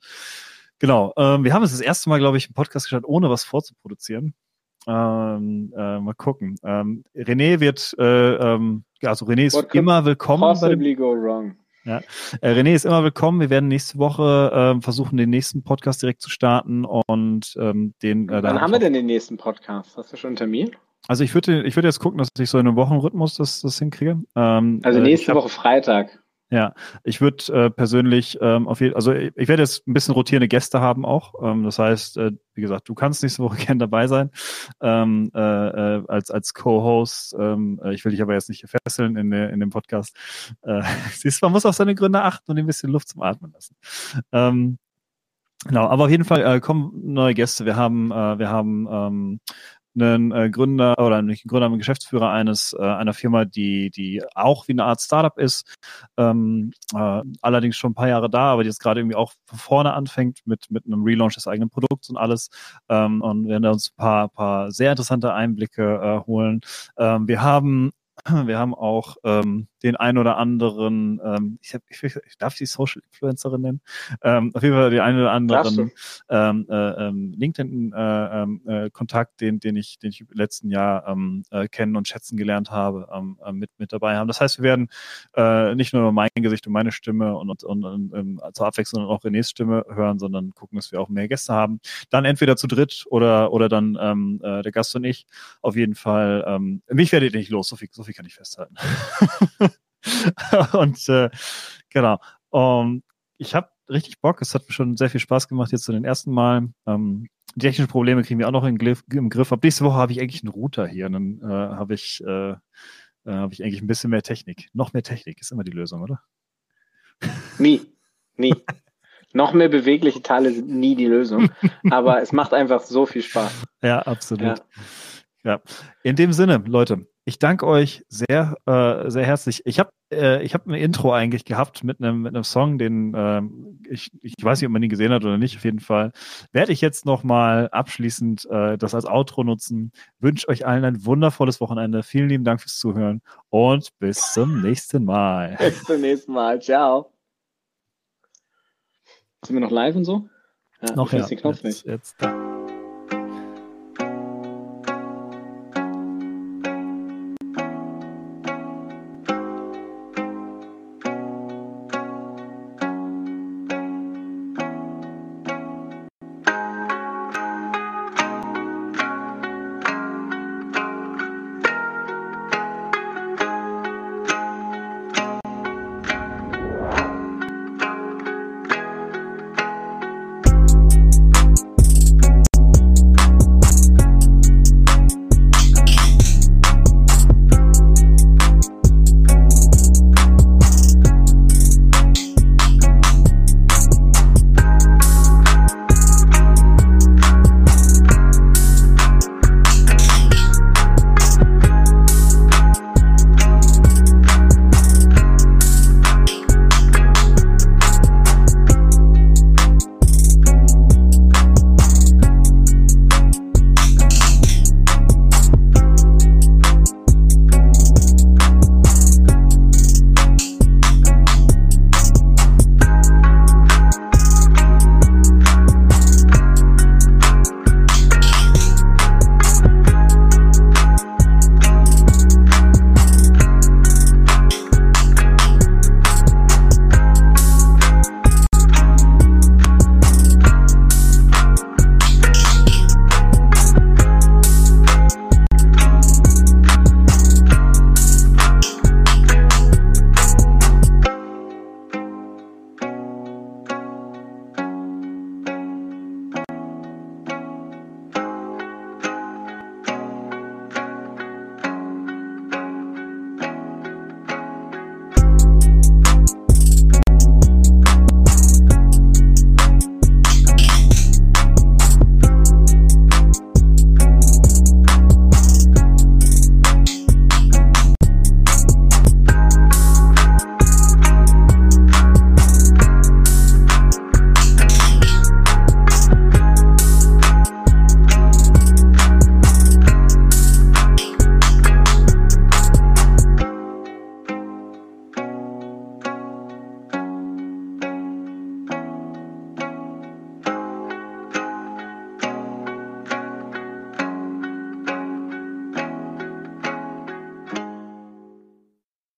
Genau, ähm, wir haben es das erste Mal, glaube ich, einen Podcast gestartet, ohne was vorzuproduzieren. Ähm, äh, mal gucken. Ähm, René wird, äh, ähm, ja, also René ist What immer willkommen. Possibly go wrong. äh, René ist immer willkommen. Wir werden nächste Woche ähm, versuchen, den nächsten Podcast direkt zu starten und ähm, den. Äh, Wann hab haben wir denn den nächsten Podcast? Hast du schon einen Termin? Also ich würde, ich würde jetzt gucken, dass ich so in einem Wochenrhythmus das, das hinkriege. Ähm, Also äh, nächste Woche Freitag. Ja, ich würde äh, persönlich ähm, auf jeden also ich, ich werde jetzt ein bisschen rotierende Gäste haben auch. Ähm, das heißt, äh, wie gesagt, du kannst nächste Woche gerne dabei sein ähm, äh, äh, als als Co-Host. Ähm, äh, ich will dich aber jetzt nicht fesseln in, der, in dem Podcast. Äh, siehst, man muss auf seine Gründe achten und ein bisschen Luft zum Atmen lassen. Ähm, Genau, aber auf jeden Fall äh, kommen neue Gäste. Wir haben, äh, wir haben ähm, einen äh, Gründer oder nicht einen Gründer, einen Geschäftsführer eines äh, einer Firma, die die auch wie eine Art Startup ist, ähm, äh, allerdings schon ein paar Jahre da, aber die jetzt gerade irgendwie auch von vorne anfängt mit mit einem Relaunch des eigenen Produkts und alles ähm, und werden uns ein paar paar sehr interessante Einblicke äh, holen. Ähm, wir haben wir haben auch ähm, den ein oder anderen, ähm, ich, hab, ich, ich darf die Social Influencerin nennen, ähm, auf jeden Fall den einen oder anderen ähm, äh, ähm, LinkedIn-Kontakt, äh, äh, Kontakt, den, den ich, den ich im letzten Jahr ähm, äh, kennen und schätzen gelernt habe, ähm, äh, mit, mit dabei haben. Das heißt, wir werden äh, nicht nur mein Gesicht und meine Stimme und, und, und, und ähm, zur Abwechslung auch Renés Stimme hören, sondern gucken, dass wir auch mehr Gäste haben. Dann entweder zu dritt oder, oder dann ähm, äh, der Gast und ich. Auf jeden Fall, ähm, mich werdet ihr nicht los, so viel, so viel kann ich festhalten. und äh, genau. Um, ich habe richtig Bock. Es hat mir schon sehr viel Spaß gemacht jetzt zu den ersten Mal. Ähm, die technischen Probleme kriegen wir auch noch in, Griff- im Griff. Ab nächste Woche habe ich eigentlich einen Router hier. Und dann äh, habe ich, äh, äh, habe ich eigentlich ein bisschen mehr Technik. Noch mehr Technik ist immer die Lösung, oder? Nie. Nie. Noch mehr bewegliche Teile sind nie die Lösung. Aber es macht einfach so viel Spaß. Ja, absolut. Ja. Ja. In dem Sinne, Leute, ich danke euch sehr, äh, sehr herzlich. Ich habe äh, ich hab ein Intro eigentlich gehabt mit einem mit einem Song, den ähm, ich, ich weiß nicht, ob man ihn gesehen hat oder nicht. Auf jeden Fall werde ich jetzt noch mal abschließend äh, das als Outro nutzen. Wünsche euch allen ein wundervolles Wochenende. Vielen lieben Dank fürs Zuhören und bis zum nächsten Mal. Bis zum nächsten Mal. Ciao. Sind wir noch live und so? Ja, Noch ja. den Knopf Jetzt, nicht. jetzt.